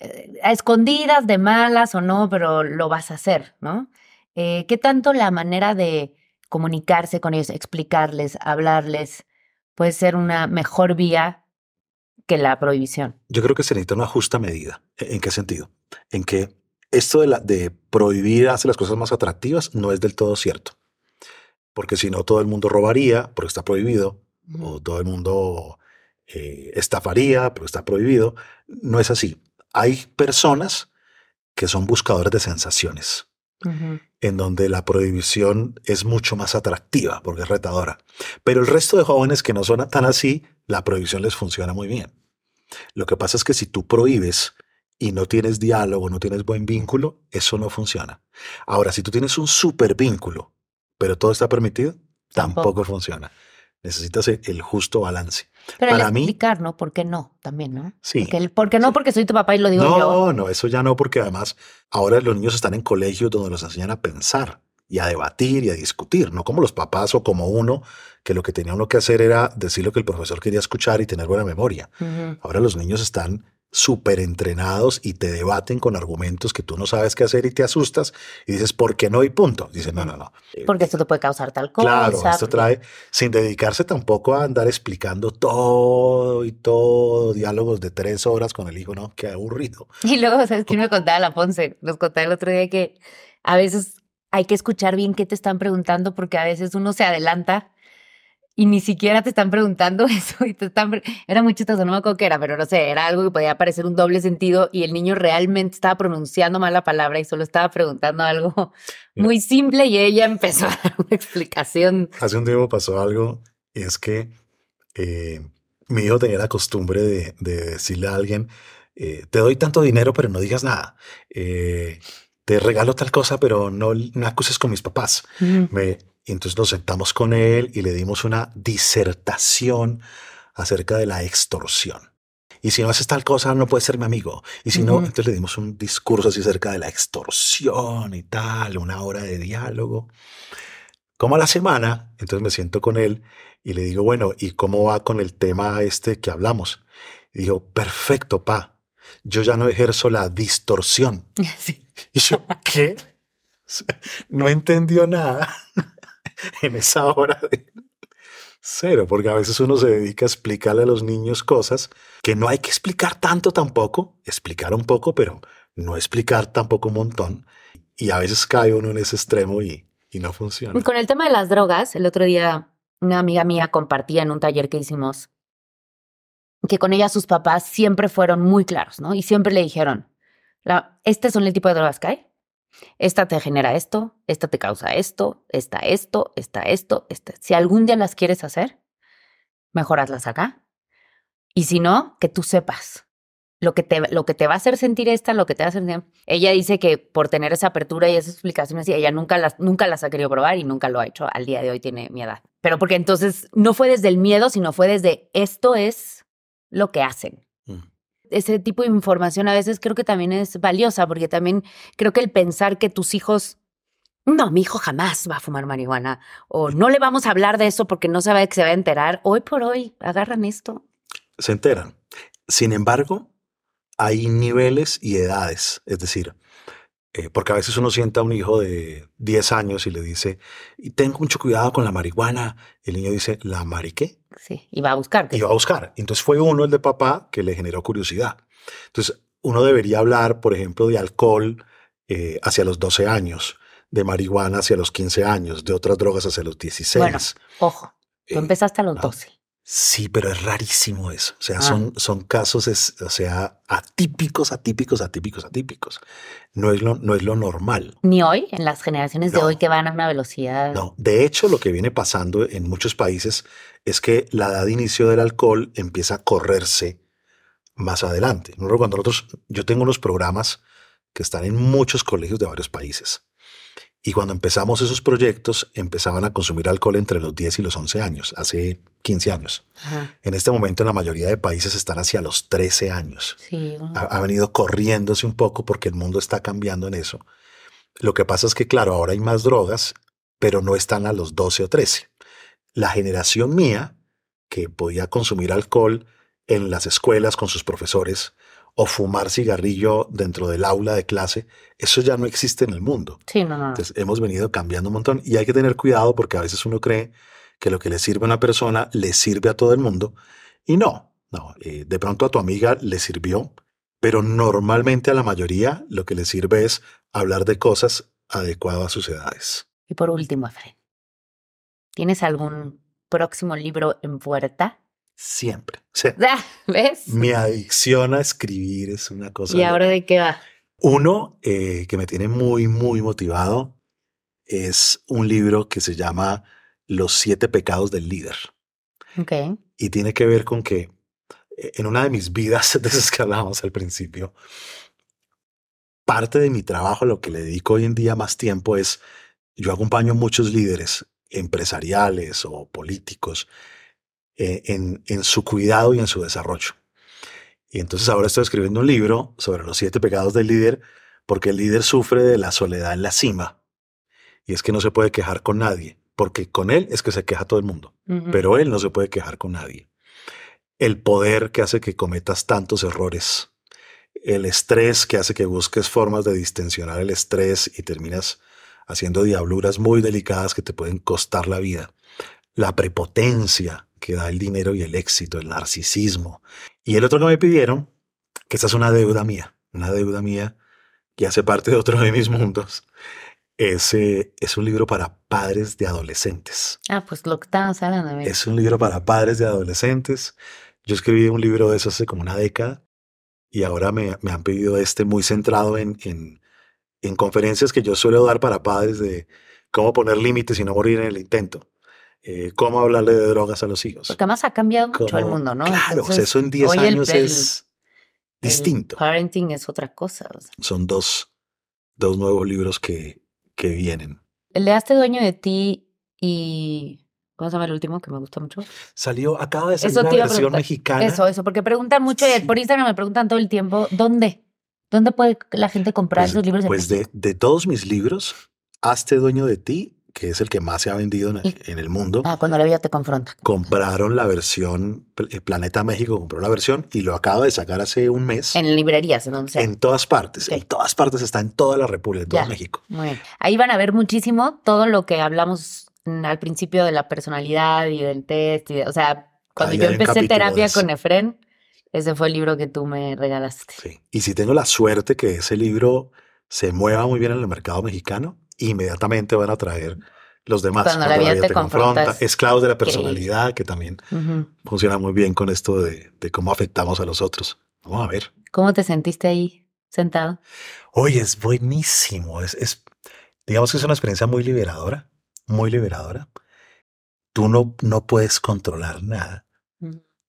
Eh, a escondidas, de malas o no, pero lo vas a hacer, ¿no? ¿Qué tanto la manera de comunicarse con ellos, explicarles, hablarles, puede ser una mejor vía que la prohibición? Yo creo que se necesita una justa medida. ¿En qué sentido? En que esto de, la, de prohibir hacer las cosas más atractivas no es del todo cierto. Porque si no, todo el mundo robaría porque está prohibido, o todo el mundo eh, estafaría porque está prohibido. No es así. Hay personas que son buscadores de sensaciones, En donde la prohibición es mucho más atractiva porque es retadora. Pero el resto de jóvenes que no son tan así, la prohibición les funciona muy bien. Lo que pasa es que si tú prohíbes y no tienes diálogo, no tienes buen vínculo, eso no funciona. Ahora, si tú tienes un super vínculo, pero todo está permitido, tampoco, Tampoco. funciona. Necesitas el, el justo balance. Pero el Para mí- explicar, ¿no? ¿Por qué no? También, ¿no? Sí. Porque, el, porque no, porque soy tu papá y lo digo yo. No, no, eso ya no, porque además ahora los niños están en colegios donde los enseñan a pensar y a debatir y a discutir, no como los papás o como uno, que lo que tenía uno que hacer era decir lo que el profesor quería escuchar y tener buena memoria. Ahora los niños están súper entrenados y te debaten con argumentos que tú no sabes qué hacer y te asustas y dices, ¿por qué no? Y punto. Dicen, no, no, no. Porque esto te puede causar tal cosa. Claro, esto trae, sin dedicarse tampoco a andar explicando todo y todo, diálogos de tres horas con el hijo, no, qué aburrido. Y luego, ¿sabes quién me contaba la Ponce? Nos contaba el otro día que a veces hay que escuchar bien qué te están preguntando porque a veces uno se adelanta y ni siquiera te están preguntando eso y te están... Era muy chistoso, no me acuerdo qué era, pero no sé, era algo que podía parecer un doble sentido y el niño realmente estaba pronunciando mal la palabra y solo estaba preguntando algo muy simple y ella empezó a dar una explicación. Hace un tiempo pasó algo y es que eh, mi hijo tenía la costumbre de, de decirle a alguien, eh, te doy tanto dinero pero no digas nada. Eh, te regalo tal cosa pero no, no acuses con mis papás. Me, y entonces nos sentamos con él y le dimos una disertación acerca de la extorsión. Y si no haces tal cosa, no puedes ser mi amigo. Y si no, entonces le dimos un discurso así acerca de la extorsión y tal, una hora de diálogo. Como a la semana, entonces me siento con él y le digo, bueno, ¿y cómo va con el tema este que hablamos? Y dijo, perfecto, pa. Yo ya no ejerzo la distorsión. Sí. Y yo, ¿qué? No entendió nada en esa hora. de- Cero, porque a veces uno se dedica a explicarle a los niños cosas que no hay que explicar tanto tampoco, explicar un poco, pero no explicar tampoco un montón. Y a veces cae uno en ese extremo y, y no funciona. Con el tema de las drogas, el otro día una amiga mía compartía en un taller que hicimos que con ella sus papás siempre fueron muy claros, ¿no? Y siempre le dijeron, la, este son el tipo de drogas que hay. Esta te genera esto, esta te causa esto, esta esto, esta esto, esta. Si algún día las quieres hacer, mejor hazlas acá. Y si no, que tú sepas lo que te, lo que te va a hacer sentir esta, lo que te va a hacer sentir. Ella dice que por tener esa apertura y esa explicación así, ella nunca las, nunca las ha querido probar y nunca lo ha hecho. Al día de hoy tiene mi edad. Pero porque entonces no fue desde el miedo, sino fue desde esto es lo que hacen. Ese tipo de información a veces creo que también es valiosa, porque también creo que el pensar que tus hijos, no, mi hijo jamás va a fumar marihuana, o no le vamos a hablar de eso porque no sabe que se va a enterar, hoy por hoy agarran esto. Se enteran. Sin embargo, hay niveles y edades. Es decir, eh, porque a veces uno sienta a un hijo de 10 años y le dice, y tengo mucho cuidado con la marihuana. El niño dice, ¿la mariqué? Sí, y va a buscar. Y va a buscar. Entonces fue uno, el de papá, que le generó curiosidad. Entonces, uno debería hablar, por ejemplo, de alcohol eh, hacia los 12 años, de marihuana hacia los 15 años, de otras drogas hacia los 16. Bueno, ojo, tú Eh, empezaste a los. 12. Sí, pero es rarísimo eso. O sea, Ah. son, son casos, es- o sea, atípicos, atípicos, atípicos, atípicos. No es lo, no es lo normal. Ni hoy, en las generaciones de hoy que van a una velocidad. No, de hecho, lo que viene pasando en muchos países es que la edad de inicio del alcohol empieza a correrse más adelante. Cuando nosotros, yo tengo unos programas que están en muchos colegios de varios países. Y cuando empezamos esos proyectos, empezaban a consumir alcohol entre los 10 y los 11 años, hace 15 años. Ajá, En este momento, en la mayoría de países están hacia los 13 años. sí. Ha, ha venido corriéndose un poco porque el mundo está cambiando en eso. Lo que pasa es que, claro, ahora hay más drogas, pero no están a los 12 o 13. La generación mía, que podía consumir alcohol en las escuelas con sus profesores o fumar cigarrillo dentro del aula de clase, eso ya no existe en el mundo. Sí, no, no. Entonces hemos venido cambiando un montón y hay que tener cuidado porque a veces uno cree que lo que le sirve a una persona le sirve a todo el mundo y no, no, eh, de pronto a tu amiga le sirvió, pero normalmente a la mayoría lo que le sirve es hablar de cosas adecuadas a sus edades. Y por último, Efraín, ¿tienes algún próximo libro en puerta? Siempre. O sea, ¿Ves? mi adicción a escribir es una cosa. ¿Y ahora de qué va? Uno eh, que me tiene muy, muy motivado es un libro que se llama Los siete pecados del líder. Ok. y tiene que ver con que eh, en una de mis vidas, de esas que hablábamos al principio, parte de mi trabajo, lo que le dedico hoy en día más tiempo es, yo acompaño a muchos líderes empresariales o políticos eh, en, en su cuidado y en su desarrollo. Y entonces ahora estoy escribiendo un libro sobre los siete pecados del líder, porque el líder sufre de la soledad en la cima. Y es que no se puede quejar con nadie, porque con él es que se queja todo el mundo pero él no se puede quejar con nadie. El poder que hace que cometas tantos errores, el estrés que hace que busques formas de distensionar el estrés y terminas haciendo diabluras muy delicadas que te pueden costar la vida, la prepotencia que da el dinero y el éxito, el narcisismo. Y el otro que me pidieron, que esa es una deuda mía, una deuda mía que hace parte de otro de mis mundos, es, eh, es un libro para padres de adolescentes. Ah, pues lo que estabas hablando. Es un libro para padres de adolescentes. Yo escribí un libro de eso hace como una década y ahora me, me han pedido este muy centrado en, en, en conferencias que yo suelo dar para padres de cómo poner límites y no morir en el intento. Eh, cómo hablarle de drogas a los hijos. Porque además ha cambiado mucho el mundo, ¿no? Claro, o sea, Entonces, eso en 10 hoy el- años el- es el distinto. parenting es otra cosa. o sea. Son dos, dos nuevos libros que, que vienen. El de Hazte dueño de ti y... ¿Cómo se llama el último que me gusta mucho? Salió, acaba de salir la versión mexicana. Eso, eso, porque preguntan mucho, y Sí. por Instagram me preguntan todo el tiempo, ¿dónde? ¿Dónde puede la gente comprar Pues, esos libros? pues de, de todos mis libros, Hazte dueño de ti, que es el que más se ha vendido en, en el mundo, Ah, cuando la vida te confronta. compraron la versión, eh, Planeta México compró la versión y lo acaba de sacar hace un mes en, En librerías, en donde sea. todas partes. En todas partes está en toda la República, en todo Ya. México. Muy bien. Ahí van a ver muchísimo todo lo que hablamos al principio de la personalidad y del test. y de- o sea, cuando Ahí yo empecé terapia con Efren, ese fue el libro que tú me regalaste. Sí. Y si tengo la suerte que ese libro se mueva muy bien en el mercado mexicano, inmediatamente van a traer los demás. Cuando la vida te confronta, es Esclavos de la personalidad, que también funciona muy bien con esto de, de cómo afectamos a los otros. Vamos a ver. ¿Cómo te sentiste ahí sentado? Oye, es buenísimo. Es, es, digamos que es una experiencia muy liberadora, muy liberadora. Tú no, no puedes controlar nada.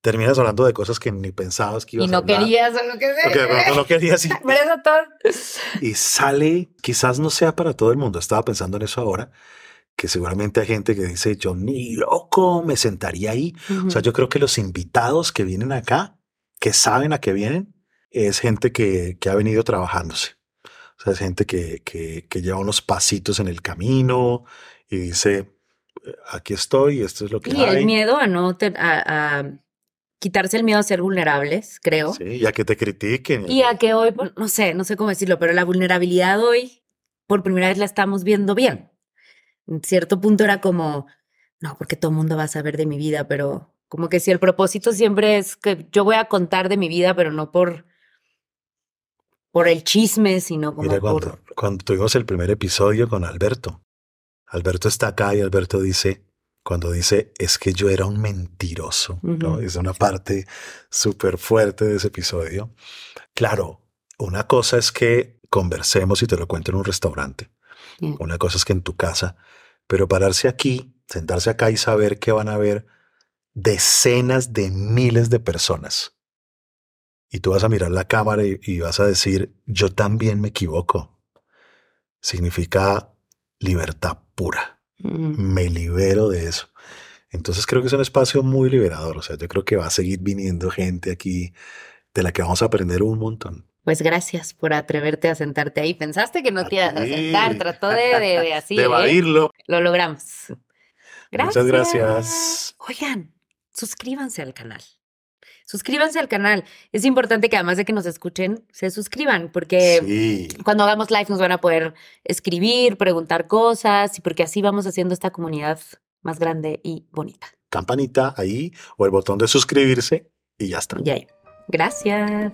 Terminas hablando de cosas que ni pensabas que ibas Y a no hablar, querías o lo que de pronto sea. no querías y, y sale, quizás no sea para todo el mundo. Estaba pensando en eso ahora, que seguramente hay gente que dice, yo ni loco me sentaría ahí. O sea, yo creo que los invitados que vienen acá, que saben a qué vienen, es gente que, que ha venido trabajándose. O sea, es gente que, que, que lleva unos pasitos en el camino y dice, "Eh, aquí estoy, esto es lo que Y hay. el miedo a no te- a, a quitarse el miedo a ser vulnerables, creo. Sí, y a que te critiquen. Y a que hoy, pues, no sé, no sé cómo decirlo, pero la vulnerabilidad hoy, por primera vez la estamos viendo bien. En cierto punto era como, no, porque todo el mundo va a saber de mi vida, pero como que si el propósito siempre es que yo voy a contar de mi vida, pero no por, por el chisme, sino como Mira, por... cuando, cuando tuvimos el primer episodio con Alberto, Alberto está acá y Alberto dice, cuando dice, es que yo era un mentiroso, ¿no? Es una parte súper fuerte de ese episodio. Claro, una cosa es que conversemos y te lo cuento en un restaurante. Una cosa es que en tu casa, pero pararse aquí, sentarse acá y saber que van a haber decenas de miles de personas. Y tú vas a mirar la cámara y, y vas a decir, yo también me equivoco. Significa libertad pura. Me libero de eso. Entonces creo que es un espacio muy liberador. O sea, yo creo que va a seguir viniendo gente aquí de la que vamos a aprender un montón. Pues gracias por atreverte a sentarte ahí. Pensaste que no A te ibas a sentar, trató de, de, de así. de ¿eh? evadirlo. Lo logramos. Muchas gracias. Oigan, suscríbanse al canal. Suscríbanse al canal. Es importante que además de que nos escuchen, se suscriban porque Sí. cuando hagamos live nos van a poder escribir, preguntar cosas y porque así vamos haciendo esta comunidad más grande y bonita. Campanita ahí o el botón de suscribirse y ya está. Ya. Gracias.